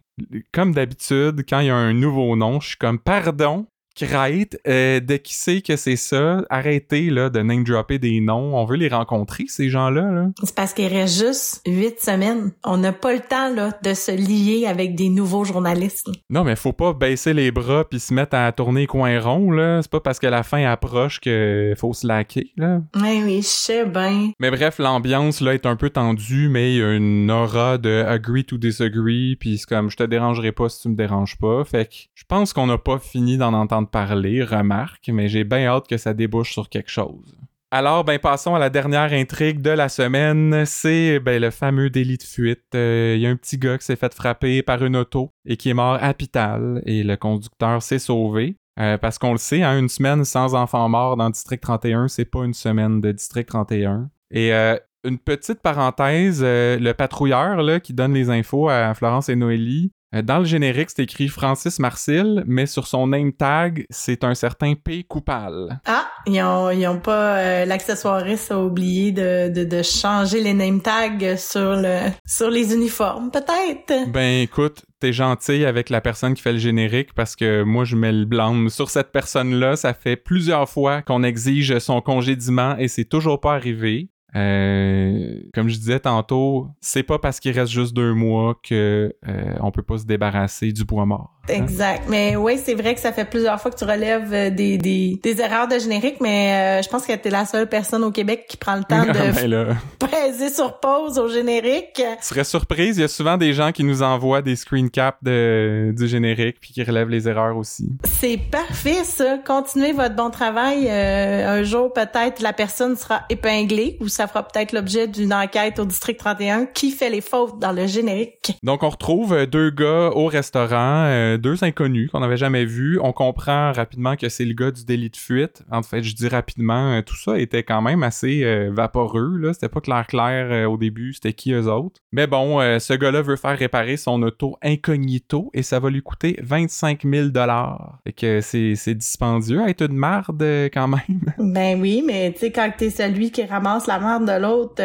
Comme d'habitude, quand il y a un nouveau nom, je suis comme pardon, Crête, euh, de qui c'est que c'est ça? Arrêtez là, de name-dropper des noms. On veut les rencontrer, ces gens-là. Là. C'est parce qu'il reste juste huit semaines. On n'a pas le temps là, de se lier avec des nouveaux journalistes. Non, mais faut pas baisser les bras puis se mettre à tourner coin rond. là. C'est pas parce que la fin approche que faut se laquer. Là. Oui, oui, je sais bien. Mais bref, l'ambiance là est un peu tendue, mais il y a une aura de agree to disagree, puis c'est comme je te dérangerai pas si tu me déranges pas. Fait que je pense qu'on n'a pas fini d'en entendre parler, remarque, mais j'ai bien hâte que ça débouche sur quelque chose. Alors, ben passons à la dernière intrigue de la semaine. C'est ben le fameux délit de fuite. Euh, Il y a un petit gars qui s'est fait frapper par une auto et qui est mort à Pital et le conducteur s'est sauvé. Euh, parce qu'on le sait, hein, une semaine sans enfant mort dans District 31, c'est pas une semaine de District 31. Et euh, une petite parenthèse, le patrouilleur qui donne les infos à Florence et Noélie, dans le générique, c'est écrit Francis Marcil, mais sur son name tag, c'est un certain P. Coupal. Ah, ils ont, ils ont pas... euh, L'accessoiriste a oublié de, de, de changer les name tags sur, le, sur les uniformes, peut-être? Ben écoute, t'es gentil avec la personne qui fait le générique parce que moi je mets le blâme sur cette personne-là. Ça fait plusieurs fois qu'on exige son congédiement et c'est toujours pas arrivé. Euh, comme je disais tantôt, c'est pas parce qu'il reste juste deux mois que euh, on peut pas se débarrasser du bois mort. hein. Exact. Mais oui, c'est vrai que ça fait plusieurs fois que tu relèves euh, des, des, des erreurs de générique, mais euh, je pense que t'es la seule personne au Québec qui prend le temps de Ben là, peser sur pause au générique. tu serais surprise, il y a souvent des gens qui nous envoient des screen caps de, du générique puis qui relèvent les erreurs aussi. C'est parfait, ça. Continuez votre bon travail. Un jour, peut-être, la personne sera épinglée ou ça ça fera peut-être l'objet d'une enquête au district 31 qui fait les fautes dans le générique. Donc on retrouve euh, deux gars au restaurant, euh, deux inconnus qu'on n'avait jamais vus. On comprend rapidement que c'est le gars du délit de fuite. En fait, je dis rapidement, euh, tout ça était quand même assez vaporeux là, c'était pas clair clair au début, c'était qui eux autres. Mais bon, ce gars-là veut faire réparer son auto incognito et ça va lui coûter 25 000 dollars. Fait que c'est dispendieux à être une marde quand même. Ben oui, mais tu sais quand t'es celui qui ramasse la de l'autre,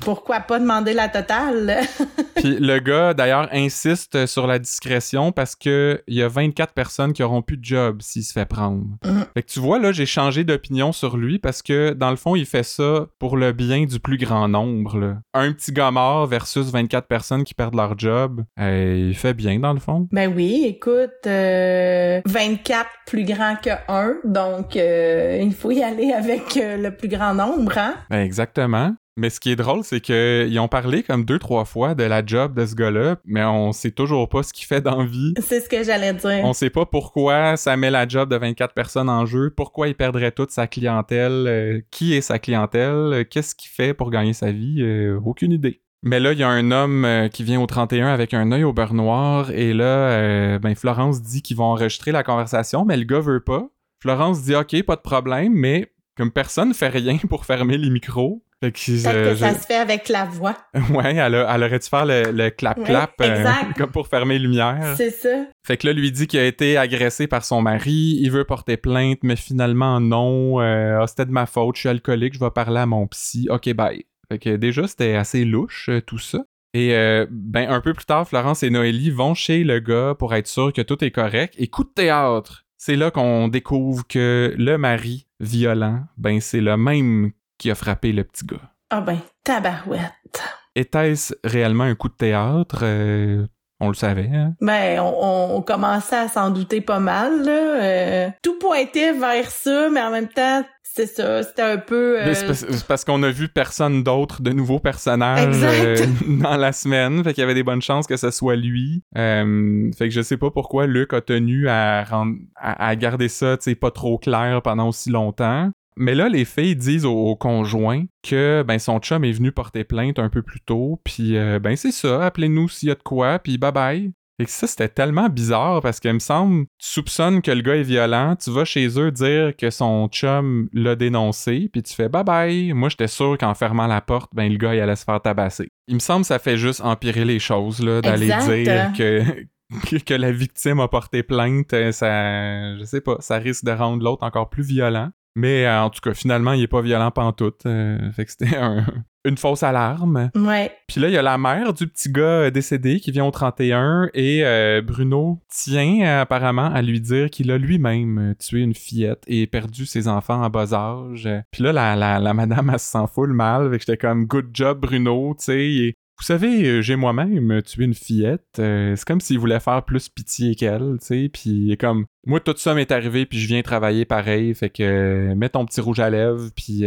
pourquoi pas demander la totale? Puis le gars d'ailleurs insiste sur la discrétion parce que il y a 24 personnes qui auront plus de job s'il se fait prendre. Mm. Fait que tu vois là, j'ai changé d'opinion sur lui parce que dans le fond, il fait ça pour le bien du plus grand nombre. Là. Un petit gars mort versus 24 personnes qui perdent leur job, euh, il fait bien dans le fond. Ben oui, écoute, 24 euh, plus grand que 1, donc euh, il faut y aller avec le plus grand nombre, hein? Ben exactement. Mais ce qui est drôle, c'est qu'ils ont parlé comme deux, trois fois de la job de ce gars-là, mais on sait toujours pas ce qu'il fait dans vie. C'est ce que j'allais dire. On sait pas pourquoi ça met la job de 24 personnes en jeu, pourquoi il perdrait toute sa clientèle, euh, qui est sa clientèle, euh, qu'est-ce qu'il fait pour gagner sa vie, euh, aucune idée. Mais là, il y a un homme qui vient au 31 avec un œil au beurre noir, et là, ben Florence dit qu'ils vont enregistrer la conversation, mais le gars veut pas. Florence dit OK, pas de problème, mais comme personne fait rien pour fermer les micros, Peut-être que ça se fait avec la voix. ouais, elle, elle aurait dû faire le clap-clap euh, comme pour fermer les lumières. C'est ça. Fait que là, lui dit qu'il a été agressé par son mari, il veut porter plainte, mais finalement non. Euh, ah, c'était de ma faute, je suis alcoolique, je vais parler à mon psy. Ok, bye. Fait que déjà, c'était assez louche, euh, tout ça. Et ben un peu plus tard, Florence et Noélie vont chez le gars pour être sûr que tout est correct. Et coup de théâtre, c'est là qu'on découvre que le mari violent, ben c'est le même qui a frappé le petit gars. Ah ben, tabarouette. Était-ce réellement un coup de théâtre? Euh, on le savait, hein? Ben, on, commençait à s'en douter pas mal, là. Euh, tout pointait vers ça, mais en même temps, c'est ça, c'était un peu... Euh, c'est parce, qu'on a vu personne d'autre de nouveaux personnages dans la semaine, fait qu'il y avait des bonnes chances que ce soit lui. fait que je sais pas pourquoi Luc a tenu à garder ça, tu sais, pas trop clair pendant aussi longtemps. Mais là, les filles disent au, conjoint que ben son chum est venu porter plainte un peu plus tôt, puis euh, ben c'est ça, appelez-nous s'il y a de quoi, puis bye bye. Et que ça, c'était tellement bizarre parce qu'il me semble, tu soupçonnes que le gars est violent, tu vas chez eux dire que son chum l'a dénoncé, puis tu fais bye bye. Moi, j'étais sûr qu'en fermant la porte, ben le gars, il allait se faire tabasser. Il me semble que ça fait juste empirer les choses, là, d'aller dire que, que la victime a porté plainte, euh, ça, je sais pas, ça risque de rendre l'autre encore plus violent. Mais euh, en tout cas, finalement, il est pas violent pantoute. Euh, fait que c'était une fausse alarme. Ouais. Puis là, il y a la mère du petit gars euh, décédé qui vient au 31 et Bruno tient apparemment à lui dire qu'il a lui-même tué une fillette et perdu ses enfants en bas âge. Puis là, la, la, la madame, elle se sent full mal. Fait que j'étais comme, good job, Bruno, tu sais. Vous savez, euh, j'ai moi-même tué une fillette. Euh, c'est comme s'il voulait faire plus pitié qu'elle, tu sais. Puis comme, moi, tout ça m'est arrivé, puis je viens travailler pareil. Fait que euh, mets ton petit rouge à lèvres, puis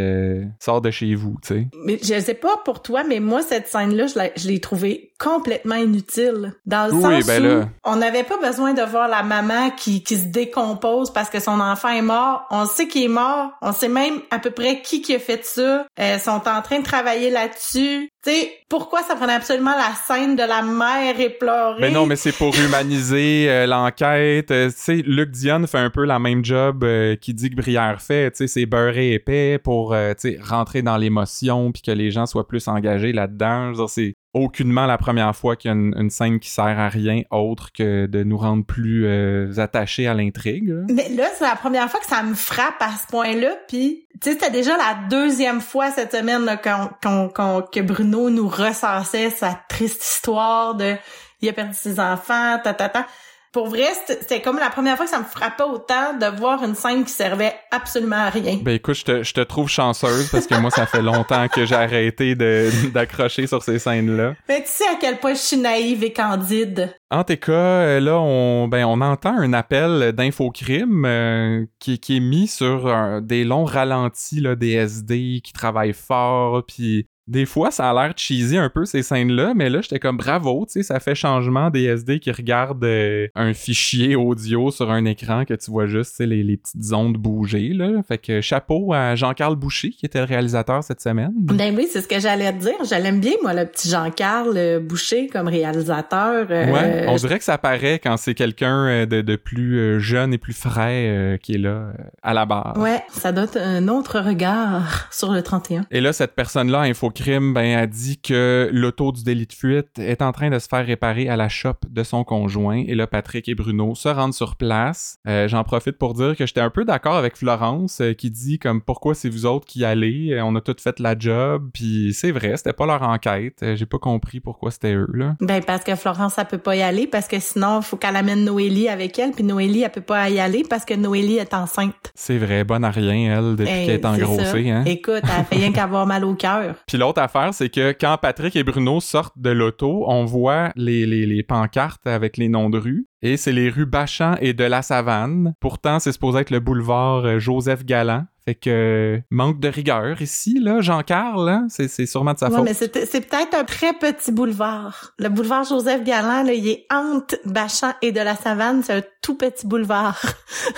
sors de chez vous, tu sais. Mais je sais pas pour toi, mais moi, cette scène-là, je l'ai trouvée complètement inutile. Dans le sens ben où on n'avait pas besoin de voir la maman qui, qui se décompose parce que son enfant est mort. On sait qu'il est mort. On sait même à peu près qui qui a fait ça. Ils sont en train de travailler là-dessus. Tu sais, pourquoi ça prenait absolument la scène de la mère éplorée? Mais non, mais c'est pour humaniser euh, l'enquête. Euh, tu sais, Luc Dion fait un peu la même job euh, qu'il dit que Brière fait. C'est beurré épais pour, sais, rentrer dans l'émotion puis que les gens soient plus engagés là-dedans. C'est aucunement la première fois qu'il y a une, scène qui sert à rien autre que de nous rendre plus euh, attachés à l'intrigue. Mais là, c'est la première fois que ça me frappe à ce point-là. Puis, tu sais, c'était déjà la deuxième fois cette semaine là, que Bruno nous recensait sa triste histoire de il a perdu ses enfants, ta ta ta. Pour vrai, c'était comme la première fois que ça me frappait autant de voir une scène qui servait absolument à rien. Ben écoute, je te, je te trouve chanceuse parce que moi, ça fait longtemps que j'ai arrêté d'accrocher sur ces scènes-là. Mais tu sais à quel point je suis naïve et candide. En tout cas, euh, là, on, ben, on entend un appel d'infocrime euh, qui, qui est mis sur des longs ralentis là, des SD qui travaillent fort, puis des fois, ça a l'air cheesy un peu ces scènes-là, mais là, j'étais comme bravo, tu sais, ça fait changement des SD qui regardent euh, un fichier audio sur un écran que tu vois juste, les, les petites ondes bouger, là. Fait que chapeau à Jean-Carl Boucher, qui était le réalisateur cette semaine. Ben oui, c'est ce que j'allais te dire. J'aime bien, moi, le petit Jean-Carl euh, Boucher comme réalisateur. euh, Ouais, on dirait que ça paraît quand c'est quelqu'un de, de plus jeune et plus frais euh, qui est là à la barre. Ouais, ça donne un autre regard sur le 31. Et là, cette personne-là, Infocrime, ben, a dit que l'auto du délit de fuite est en train de se faire réparer à la shop de son conjoint. Et là, Patrick et Bruno se rendent sur place. Euh, J'en profite pour dire que j'étais un peu d'accord avec Florence euh, qui dit comme pourquoi c'est vous autres qui allez? Euh, On a tout fait la job. Puis c'est vrai, c'était pas leur enquête. J'ai pas compris pourquoi c'était eux, là. Ben parce que Florence, elle peut pas y aller parce que sinon, il faut qu'elle amène Noélie avec elle. Puis Noélie, elle peut pas y aller parce que Noélie est enceinte. C'est vrai, bonne à rien, elle, depuis Eh, qu'elle est engrossée, hein. Écoute, elle fait rien qu'avoir mal au cœur. Puis l'autre affaire, c'est que quand Patrick et Bruno sortent de l'auto, on voit les, pancartes avec les noms de rues. Et c'est les rues Bachan et de la Savane. Pourtant, c'est supposé être le boulevard euh, Joseph Galland. Fait que euh, manque de rigueur ici, là, Jean-Carl, hein? c'est c'est sûrement de sa Ouais, faute. mais c'est peut-être un très petit boulevard. Le boulevard Joseph Galland, là, il est entre Bachan et de la Savane. C'est un tout petit boulevard.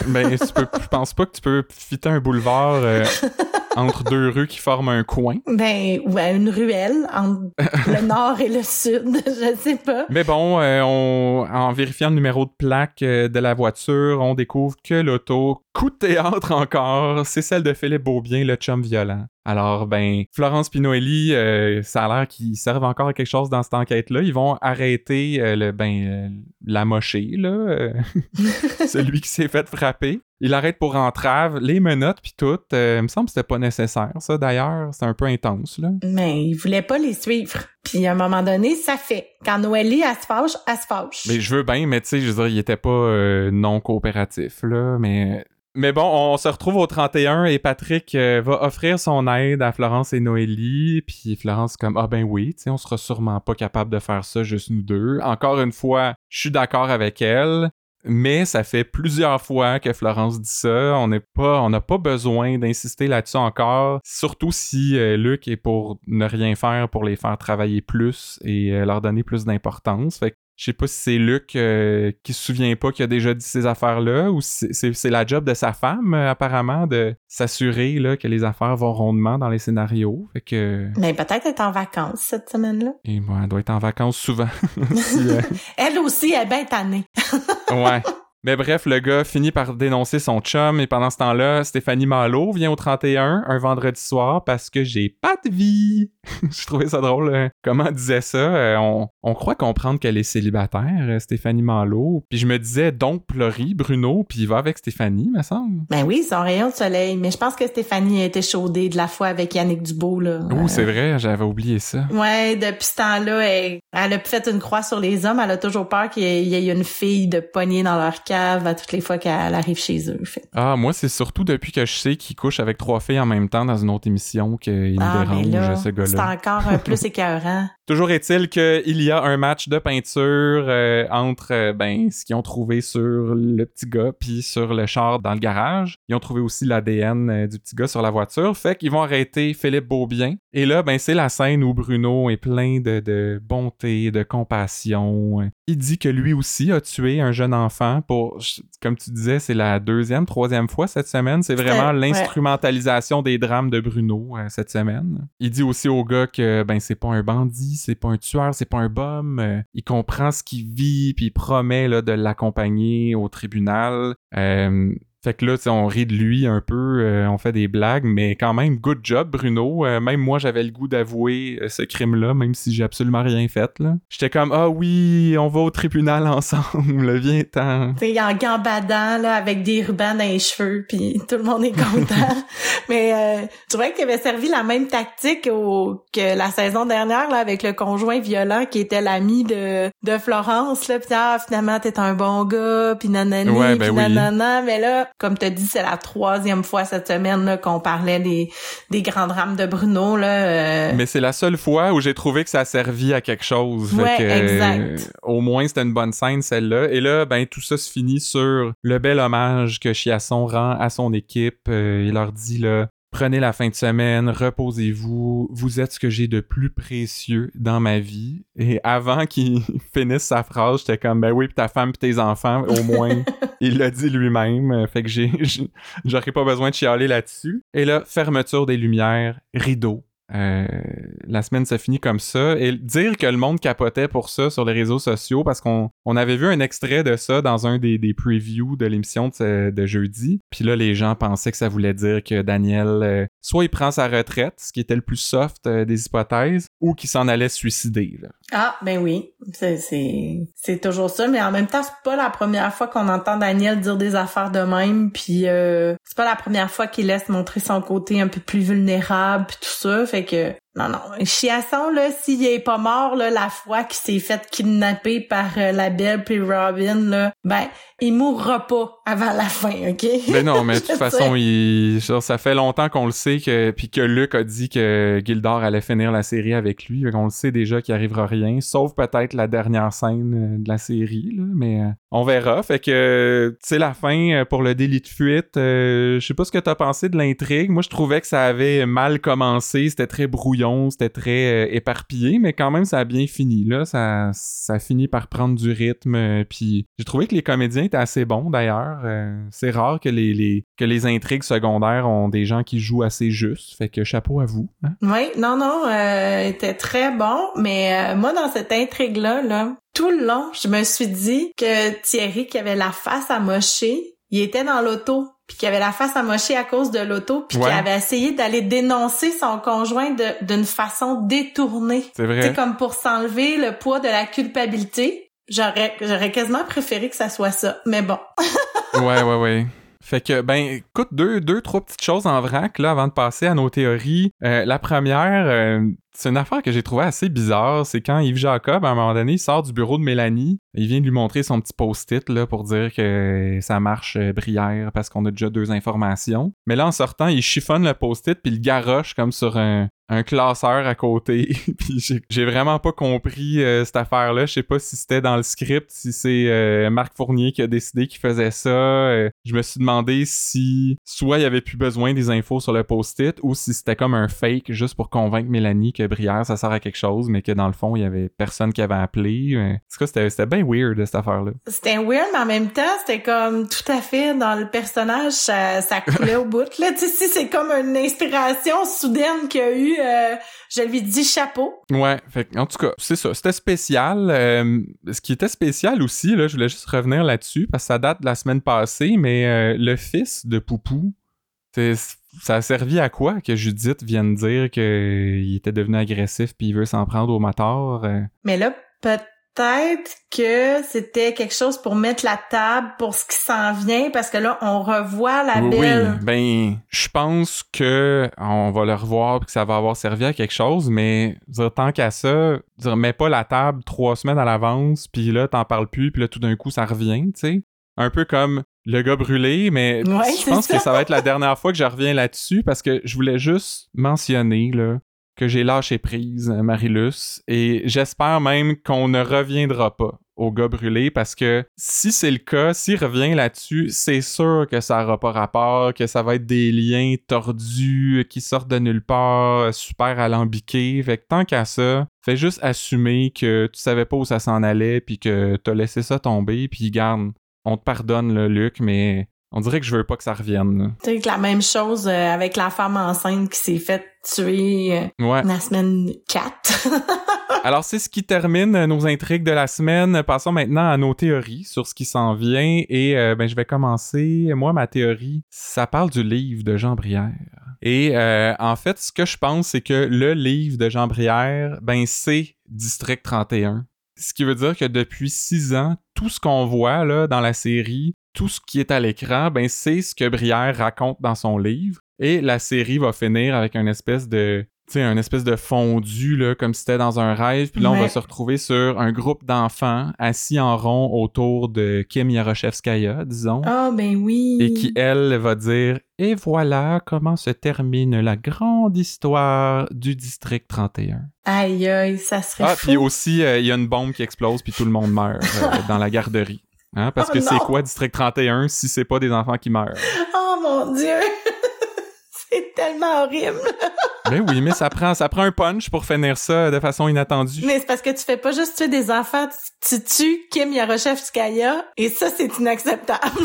Ben, tu peux, je pense pas que tu peux fitter un boulevard euh, entre deux rues qui forment un coin. Ben, ouais, une ruelle entre le nord et le sud. Je sais pas. Mais bon, euh, on, en vérifiant le numéro de plaque euh, de la voiture, on découvre que l'auto, coup de théâtre encore, c'est celle de Philippe Beaubien, le chum violent. Alors, ben, Florence Pinoelli, euh, ça a l'air qu'ils servent encore à quelque chose dans cette enquête-là. Ils vont arrêter euh, le, ben, euh, la mochée, là, celui qui s'est fait frapper. Il arrête pour entrave, les menottes puis tout. Il me semble que c'était pas nécessaire, ça, d'ailleurs. C'était un peu intense, là. Mais il voulait pas les suivre. Puis à un moment donné, ça fait. Quand Noélie, elle se fâche, elle se fâche. Mais je veux bien, mais tu sais, je veux dire, il était pas non coopératif, là, mais... Mais bon, on se retrouve au 31 et Patrick euh, va offrir son aide à Florence et Noélie, puis Florence comme « Ah ben oui, on sera sûrement pas capable de faire ça juste nous deux. » Encore une fois, je suis d'accord avec elle, mais ça fait plusieurs fois que Florence dit ça. On n'est pas, on n'a pas besoin d'insister là-dessus encore, surtout si euh, Luc est pour ne rien faire pour les faire travailler plus et euh, leur donner plus d'importance. Fait que je sais pas si c'est Luc euh, qui se souvient pas qu'il a déjà dit ces affaires-là ou c'est- la job de sa femme, euh, apparemment, de s'assurer que les affaires vont rondement dans les scénarios. Fait que. Mais peut-être être en vacances cette semaine-là. Et moi, elle doit être en vacances souvent. Si, euh, Elle aussi, elle est bien tannée. Ouais. Mais bref, le gars finit par dénoncer son chum et pendant ce temps-là, Stéphanie Malo vient au 31 un vendredi soir parce que j'ai pas de vie. Je trouvais ça drôle. hein. Comment elle disait ça? Euh, on, on croit comprendre qu'elle est célibataire, euh, Stéphanie Malo. Puis je me disais donc pleurer Bruno, puis il va avec Stéphanie, me semble. Ben oui, son rayon de soleil. Mais je pense que Stéphanie a été chaudée de la fois avec Yannick Dubo, là. Oh, Euh, c'est vrai, j'avais oublié ça. Ouais, depuis ce temps-là, elle, elle a fait une croix sur les hommes. Elle a toujours peur qu'il y ait- une fille de poignée dans leur cave à toutes les fois qu'elle arrive chez eux. Fait. Ah, moi, c'est surtout depuis que je sais qu'il couche avec trois filles en même temps dans une autre émission qu'il me Ah, dérange, là, ce c'est gars-là. encore un plus écœurant. Toujours est-il qu'il y a un match de peinture euh, entre euh, ben ce qu'ils ont trouvé sur le petit gars puis sur le char dans le garage. Ils ont trouvé aussi l'ADN euh, du petit gars sur la voiture. Fait qu'ils vont arrêter Philippe Beaubien. Et là, ben c'est la scène où Bruno est plein de, de bonté, de compassion. Il dit que lui aussi a tué un jeune enfant pour, comme tu disais, c'est la deuxième, troisième fois cette semaine. C'est vraiment Ouais. l'instrumentalisation des drames de Bruno euh, cette semaine. Il dit aussi au gars que ben c'est pas un bandit, c'est pas un tueur, c'est pas un bum. Euh, il comprend ce qu'il vit puis il promet là, de l'accompagner au tribunal. Euh, fait que là, on rit de lui un peu, euh, on fait des blagues, mais quand même, good job, Bruno. Euh, même moi, j'avais le goût d'avouer euh, ce crime-là, même si j'ai absolument rien fait. là. J'étais comme, ah oui, on va au tribunal ensemble, viens-t'en. Tu sais, en gambadant, là, avec des rubans dans les cheveux, puis tout le monde est content. Mais euh, tu vois qu'il avait servi la même tactique au, que la saison dernière, là, avec le conjoint violent qui était l'ami de, de Florence, là, puis ah, finalement, t'es un bon gars, puis nanani, Ouais, puis ben oui. nanana. Mais là, comme t'as dit, c'est la troisième fois cette semaine, qu'on parlait des, des grands drames de Bruno, là. euh, Mais c'est la seule fois où j'ai trouvé que ça a servi à quelque chose. Ouais, que, exact. euh, au moins, c'était une bonne scène, celle-là. Et là, ben, tout ça se finit sur le bel hommage que Chiasson rend à son équipe. Euh, il leur dit, là, prenez la fin de semaine, reposez-vous, vous êtes ce que j'ai de plus précieux dans ma vie. Et avant qu'il finisse sa phrase, j'étais comme, ben oui, pis ta femme pis tes enfants, au moins, il l'a dit lui-même. Fait que j'ai, j'aurais pas besoin de chialer là-dessus. Et là, fermeture des lumières, rideau, euh, la semaine se finit comme ça. Et dire que le monde capotait pour ça sur les réseaux sociaux, parce qu'on on avait vu un extrait de ça dans un des, des previews de l'émission de, jeudi. Puis là, les gens pensaient que ça voulait dire que Daniel, euh, soit il prend sa retraite, ce qui était le plus soft euh, des hypothèses, ou qu'il s'en allait suicider. Ah, ben oui. C'est toujours ça. Mais en même temps, c'est pas la première fois qu'on entend Daniel dire des affaires de même. Puis c'est pas la première fois qu'il laisse montrer son côté un peu plus vulnérable, puis tout ça. Fait que non, non. Chiasson, là, s'il est pas mort, là, la fois qu'il s'est fait kidnapper par euh, la Belle puis Robin, là, ben, il mourra pas avant la fin, OK? Mais non, mais de toute façon, il, ça fait longtemps qu'on le sait que, puis que Luc a dit que Gildor allait finir la série avec lui. On le sait déjà qu'il arrivera rien, sauf peut-être la dernière scène euh, de la série, là, mais euh, on verra. Fait que, c'est la fin pour le délit de fuite. je sais pas ce que t'as pensé de l'intrigue. Moi, je trouvais que ça avait mal commencé. C'était très brouillon c'était très euh, éparpillé, mais quand même, ça a bien fini. Là, ça, ça a fini par prendre du rythme. Euh, puis j'ai trouvé que les comédiens étaient assez bons d'ailleurs. Euh, c'est rare que les, que les intrigues secondaires ont des gens qui jouent assez juste. Fait que chapeau à vous. Hein. Oui, non, non, était très bon. Mais moi, dans cette intrigue-là, là, tout le long, je me suis dit que Thierry, qui avait la face à mocher, il était dans l'auto puis qui avait la face amochée à cause de l'auto, puis qui avait essayé d'aller dénoncer son conjoint d'une façon détournée. C'est vrai. C'est comme pour s'enlever le poids de la culpabilité. J'aurais j'aurais quasiment préféré que ça soit ça, mais bon. ouais, ouais, ouais. Fait que, ben, écoute, deux, deux, trois petites choses en vrac, là, avant de passer à nos théories. Euh, la première, euh, c'est une affaire que j'ai trouvé assez bizarre. C'est quand Yves Jacob, à un moment donné, il sort du bureau de Mélanie. Il vient de lui montrer son petit post-it là, pour dire que ça marche euh, Brière parce qu'on a déjà deux informations. Mais là, en sortant, il chiffonne le post-it puis il garoche comme sur un, un classeur à côté. puis j'ai vraiment pas compris euh, cette affaire-là. Je sais pas si c'était dans le script, si c'est euh, Marc Fournier qui a décidé qu'il faisait ça. je me suis demandé si soit il y avait plus besoin des infos sur le post-it ou si c'était comme un fake juste pour convaincre Mélanie que Brière, ça sert à quelque chose, mais que dans le fond, il y avait personne qui avait appelé. En tout cas, c'était, bien weird, cette affaire-là. C'était weird, mais en même temps, c'était comme tout à fait dans le personnage, ça, ça coulait au bout. Là, tu sais, c'est comme une inspiration soudaine qu'il y a eu. Euh, je lui dis chapeau. Ouais, fait, en tout cas, c'est ça. C'était spécial. Euh, ce qui était spécial aussi, là, je voulais juste revenir là-dessus, parce que ça date de la semaine passée, mais euh, le fils de Poupou, ça a servi à quoi que Judith vienne dire qu'il était devenu agressif puis il veut s'en prendre au moteur? Euh? Mais là, peut-être que c'était quelque chose pour mettre la table pour ce qui s'en vient parce que là on revoit la belle. Oui, ben je pense que on va le revoir et que ça va avoir servi à quelque chose, mais dire, tant qu'à ça, dire mets pas la table trois semaines à l'avance puis là t'en parles plus puis là tout d'un coup ça revient, tu sais. Un peu comme le gars brûlé, mais je pense que ça va être la dernière fois que je reviens là-dessus parce que je voulais juste mentionner là, que j'ai lâché prise, Marilus, et j'espère même qu'on ne reviendra pas au gars brûlé parce que si c'est le cas, s'il revient là-dessus, c'est sûr que ça n'aura pas rapport, que ça va être des liens tordus qui sortent de nulle part, super alambiqués. Fait que tant qu'à ça, fais juste assumer que tu savais pas où ça s'en allait puis que t'as laissé ça tomber puis garde on te pardonne, le Luc, mais on dirait que je veux pas que ça revienne. C'est la même chose euh, avec la femme enceinte qui s'est faite tuer euh, la semaine 4. Alors, c'est ce qui termine nos intrigues de la semaine. Passons maintenant à nos théories sur ce qui s'en vient. Et euh, ben, je vais commencer. Moi, ma théorie, ça parle du livre de Jean Brière. Et en fait, ce que je pense, c'est que le livre de Jean Brière, ben, c'est District 31. Ce qui veut dire que depuis six ans, tout ce qu'on voit dans la série, tout ce qui est à l'écran, ben, c'est ce que Brière raconte dans son livre. Et la série va finir avec une espèce de sais, un espèce de fondu, là, comme si c'était dans un rêve. Puis là, on va se retrouver sur un groupe d'enfants assis en rond autour de Kim Yaroshevskaya, disons. Ah, ben oui. Et qui, elle, va dire Et voilà comment se termine la grande histoire du district 31. Aïe, aïe, ça serait Ah, puis aussi, euh, il y a une bombe qui explose, puis tout le monde meurt euh, dans la garderie. Hein, parce oh que c'est quoi District 31 si c'est pas des enfants qui meurent? Oh mon dieu! c'est tellement horrible. ben oui, mais ça prend, ça prend un punch pour finir ça de façon inattendue. Mais c'est parce que tu fais pas juste tuer des enfants, tu, tues Kim Yaroshevskaya et ça, c'est inacceptable.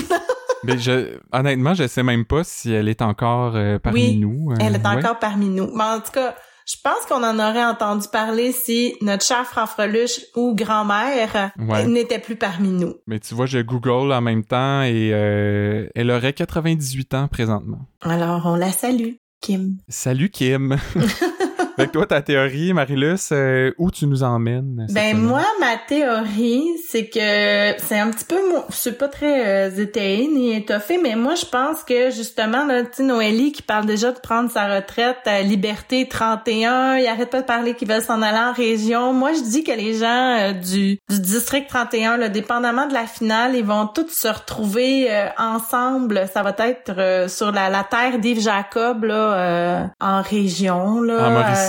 mais je, honnêtement, je sais même pas si elle est encore euh, parmi nous. Euh, elle est encore parmi nous. Mais en tout cas, je pense qu'on en aurait entendu parler si notre cher Franfreluche ou grand-mère n'était plus parmi nous. Mais tu vois, je Google en même temps et euh, elle aurait 98 ans présentement. Alors, on la salue, Kim. Salut, Kim. Que toi, ta théorie, Marilus, euh, où tu nous emmènes? Ben moi, ma théorie, c'est que c'est un petit peu, c'est pas très euh, étayé ni étoffé, mais moi je pense que justement, là, tu Noélie qui parle déjà de prendre sa retraite à Liberté 31, il arrête pas de parler qu'il veut s'en aller en région. Moi, je dis que les gens euh, du, du district 31, là, dépendamment de la finale, ils vont tous se retrouver euh, ensemble. Ça va être sur la, la terre d'Yves Jacob là, en région là. En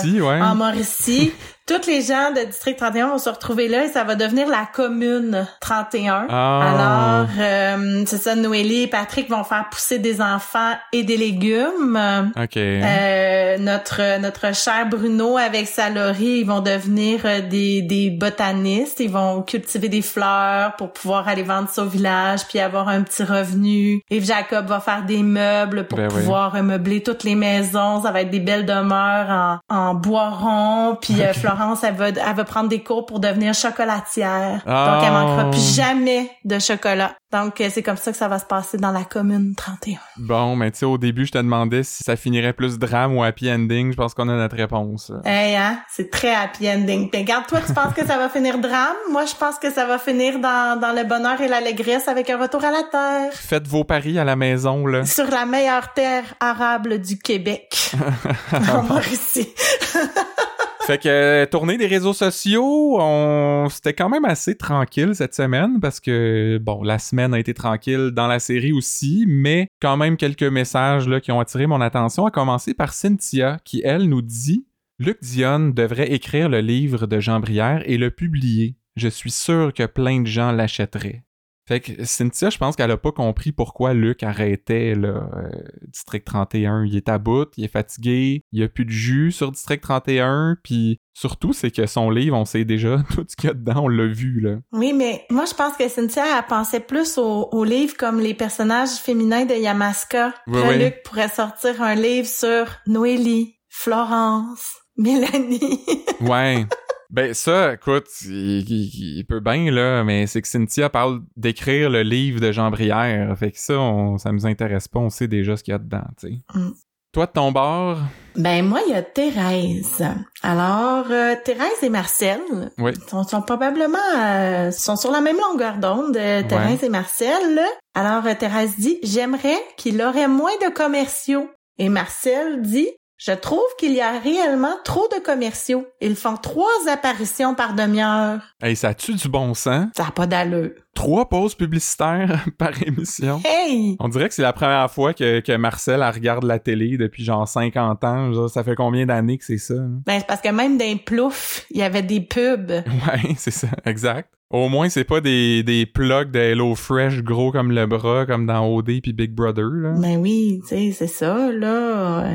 Mauricie toutes les gens de District 31 vont se retrouver là et ça va devenir la commune 31. Ah. Alors, euh, c'est ça, Noélie et Patrick vont faire pousser des enfants et des légumes. OK. Euh, notre notre cher Bruno avec sa Laurie, ils vont devenir euh, des, des botanistes. Ils vont cultiver des fleurs pour pouvoir aller vendre ça au village puis avoir un petit revenu. Et Jacob va faire des meubles pour ben pouvoir meubler toutes les maisons. Ça va être des belles demeures en, en bois rond. Puis elle va, elle va prendre des cours pour devenir chocolatière. Donc, elle manquera plus ah. jamais de chocolat. Donc, euh, c'est comme ça que ça va se passer dans la commune 31. Bon, mais tu sais, au début, je te demandais si ça finirait plus drame ou happy ending. Je pense qu'on a notre réponse. Eh, hein? C'est très happy ending. Puis, regarde, toi, tu penses que ça va finir drame? Moi, je pense que ça va finir dans, dans le bonheur et l'allégresse avec un retour à la terre. Faites vos paris à la maison, là. Sur la meilleure terre arable du Québec. en Mauricie. Fait que euh, tournée des réseaux sociaux, c'était quand même assez tranquille cette semaine parce que bon, la semaine a été tranquille dans la série aussi, mais quand même quelques messages là qui ont attiré mon attention, à commencer par Cynthia qui elle nous dit Luc Dionne devrait écrire le livre de Jean Brière et le publier. Je suis sûr que plein de gens l'achèteraient. Fait que Cynthia, je pense qu'elle a pas compris pourquoi Luc arrêtait là, euh, District 31. Il est à bout, il est fatigué, il a plus de jus sur District 31, puis surtout c'est que son livre, on sait déjà tout ce qu'il y a dedans, on l'a vu là. Oui, mais moi je pense que Cynthia elle pensait plus au, livre comme les personnages féminins de Yamaska. que Luc pourrait sortir un livre sur Noélie, Florence, Mélanie. ouais. Ben ça, écoute, il, peut bien là, mais c'est que Cynthia parle d'écrire le livre de Jean Brière, fait que ça, on, ça nous intéresse pas, on sait déjà ce qu'il y a dedans, tu sais. Mm. Toi, de ton bord? Ben moi, il y a Thérèse. Alors, euh, Thérèse et Marcel oui. sont, sont probablement euh, sont sur la même longueur d'onde, euh, Thérèse et Marcel. Alors, Thérèse dit, j'aimerais qu'il aurait moins de commerciaux. Et Marcel dit, je trouve qu'il y a réellement trop de commerciaux. Ils font trois apparitions par demi-heure. Hey, ça tue du bon sens? Ça n'a pas d'allure. Trois pauses publicitaires par émission. Hey! On dirait que c'est la première fois que, que Marcel regarde la télé depuis genre 50 ans. ça fait combien d'années que c'est ça? Ben, c'est parce que même dans Plouf, il y avait des pubs. Ouais, c'est ça, exact. Au moins, c'est pas des, des plugs de Hello Fresh gros comme le bras, comme dans OD puis Big Brother, là. Ben oui, tu sais, c'est ça, là.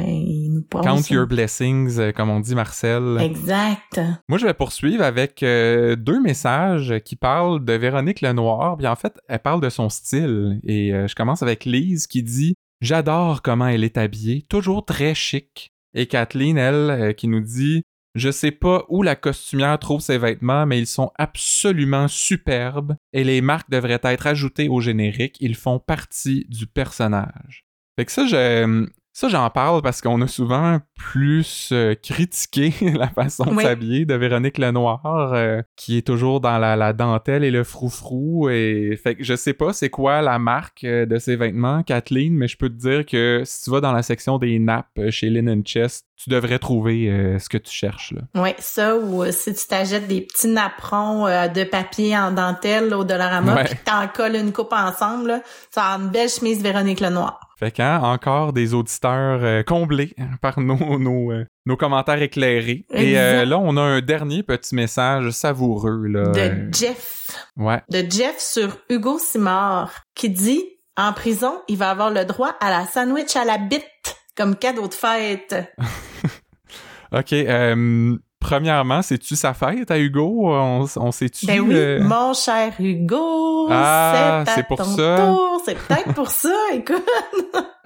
Count your blessings, euh, comme on dit Marcel. Exact. Moi, je vais poursuivre avec euh, deux messages qui parlent de Véronique Lenoir. Puis en fait, elle parle de son style. Et euh, je commence avec Lise qui dit J'adore comment elle est habillée, toujours très chic. Et Kathleen, elle, qui nous dit je sais pas où la costumière trouve ses vêtements, mais ils sont absolument superbes et les marques devraient être ajoutées au générique. Ils font partie du personnage. Fait que ça, je, ça, j'en parle parce qu'on a souvent plus euh, critiqué la façon de s'habiller de Véronique Lenoir, euh, qui est toujours dans la, dentelle et le froufrou. Et fait que je sais pas c'est quoi la marque euh, de ses vêtements, Kathleen, mais je peux te dire que si tu vas dans la section des nappes chez Linen Chest, tu devrais trouver ce que tu cherches. Là. Oui, ça, ou si tu t'achètes des petits napperons de papier en dentelle au Dollarama, ouais. puis t'en colles une coupe ensemble, tu as une belle chemise Véronique Lenoir. Fait qu'en encore des auditeurs euh, comblés par nos, nos, euh, nos commentaires éclairés. Et euh, là, on a un dernier petit message savoureux. Là. De Jeff. Ouais. De Jeff sur Hugo Simard qui dit « En prison, il va avoir le droit à la sandwich à la bite. comme cadeau de fête. OK. Premièrement, c'est-tu sa fête à Hugo? On, on sait-tu? Ben oui, euh, mon cher Hugo, Ah, c'est pour ton ça. C'est peut-être pour ça, écoute.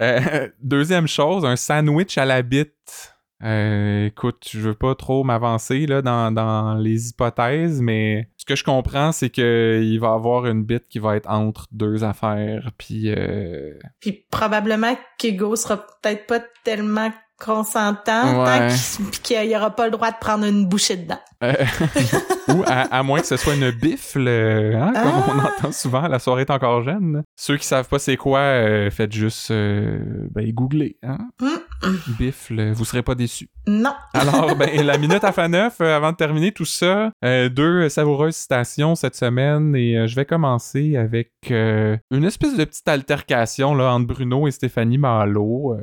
euh, deuxième chose, un sandwich à la bite. Euh, écoute, je veux pas trop m'avancer là dans, dans les hypothèses, mais ce que je comprends, c'est que il va avoir une bite qui va être entre deux affaires, puis Puis probablement qu'Hugo sera peut-être pas tellement consentant Ouais. tant qu'il puis qu'il y aura pas le droit de prendre une bouchée dedans. Euh, ou à, à moins que ce soit une bifle, hein, comme Ah! on entend souvent, la soirée est encore jeune. Ceux qui savent pas c'est quoi, euh, faites juste euh, ben, googler. Hein? Mm. Bifle, vous serez pas déçus. Non. Alors, ben, la minute à fin neuf, euh, avant de terminer tout ça, euh, deux savoureuses citations cette semaine et euh, je vais commencer avec une espèce de petite altercation là, entre Bruno et Stéphanie Malo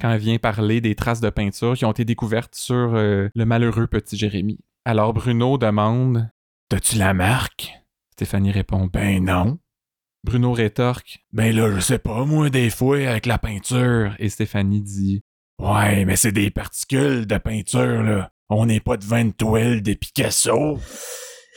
quand elle vient parler des traces de peinture qui ont été découvertes sur le malheureux petit Jérémy. Alors Bruno demande T'as-tu la marque Stéphanie répond Ben non. Bruno rétorque Ben là, je sais pas, moi, des fois, avec la peinture. Et Stéphanie dit Ouais, mais c'est des particules de peinture, là. On n'est pas devant une toile de Picasso.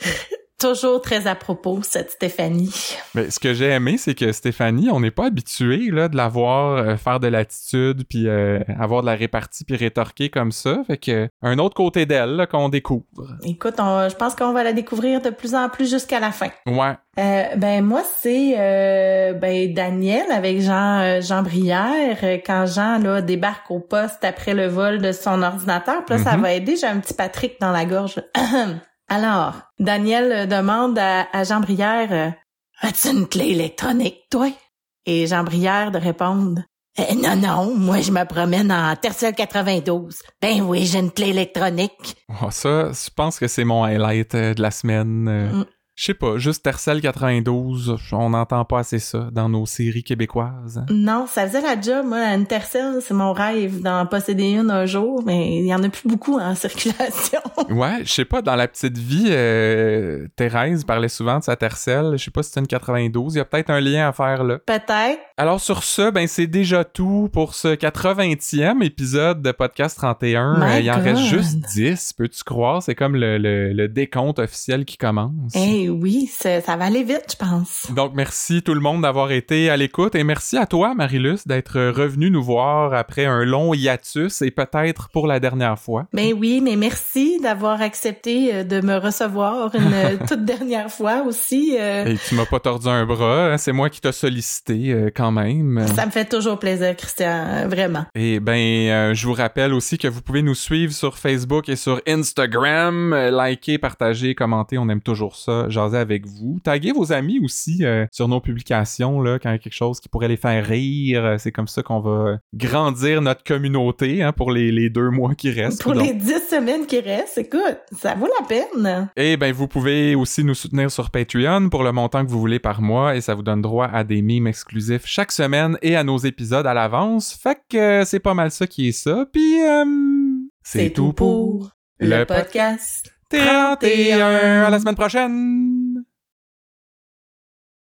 Toujours très à propos, cette Stéphanie. Mais ce que j'ai aimé, c'est que Stéphanie, on n'est pas habitué là, de la voir euh, faire de l'attitude, puis euh, avoir de la répartie, puis rétorquer comme ça. Fait que un autre côté d'elle qu'on découvre. Écoute, on- je pense qu'on va la découvrir de plus en plus jusqu'à la fin. Ouais. Euh, ben moi c'est euh, ben Daniel avec Jean Jean Brière quand Jean là débarque au poste après le vol de son ordinateur puis là ça Mhm. va aider j'ai un petit Patrick dans la gorge alors Daniel euh, demande à, à Jean Brière euh, as-tu une clé électronique toi? Et Jean Brière de répondre Euh, non non moi je me promène en Tercel 92 ben oui j'ai une clé électronique Oh, ça, je pense que c'est mon highlight euh, de la semaine. Mm. Je sais pas, juste Tercel 92, on n'entend pas assez ça dans nos séries québécoises. hein? Non, ça faisait la job. Moi, une Tercel, c'est mon rêve d'en posséder une un jour, mais il y en a plus beaucoup en circulation. Ouais, je sais pas, dans la petite vie, euh, Thérèse parlait souvent de sa Tercel. Je sais pas si c'est une 92. Il y a peut-être un lien à faire là. Peut-être. Alors sur ce, ben c'est déjà tout pour ce 80e épisode de Podcast 31. My Euh, il en reste juste 10, peux-tu croire? C'est comme le, le- le décompte officiel qui commence. Oui, ça, ça va aller vite, je pense. Donc merci tout le monde d'avoir été à l'écoute et merci à toi, Marilus, d'être revenu nous voir après un long hiatus et peut-être pour la dernière fois. Ben oui, mais merci d'avoir accepté euh, de me recevoir une euh, toute dernière fois aussi. euh, Et tu m'as pas tordu un bras, hein, c'est moi qui t'ai sollicité euh, quand même. Ça me fait toujours plaisir, Christian, vraiment. Et ben, euh, je vous rappelle aussi que vous pouvez nous suivre sur Facebook et sur Instagram, liker, partager, commenter, on aime toujours ça, jaser avec vous. Taguez vos amis aussi euh, sur nos publications là, quand il y a quelque chose qui pourrait les faire rire. Euh, C'est comme ça qu'on va grandir notre communauté hein, pour les, les deux mois qui restent. Pour Donc- les dix semaines qui restent, écoute, ça vaut la peine. Et ben, vous pouvez aussi nous soutenir sur Patreon pour le montant que vous voulez par mois et ça vous donne droit à des mimes exclusifs chaque semaine et à nos épisodes à l'avance. Fait que euh, c'est pas mal ça qui est ça. Puis euh, c'est tout pour le podcast. 31 à la semaine prochaine!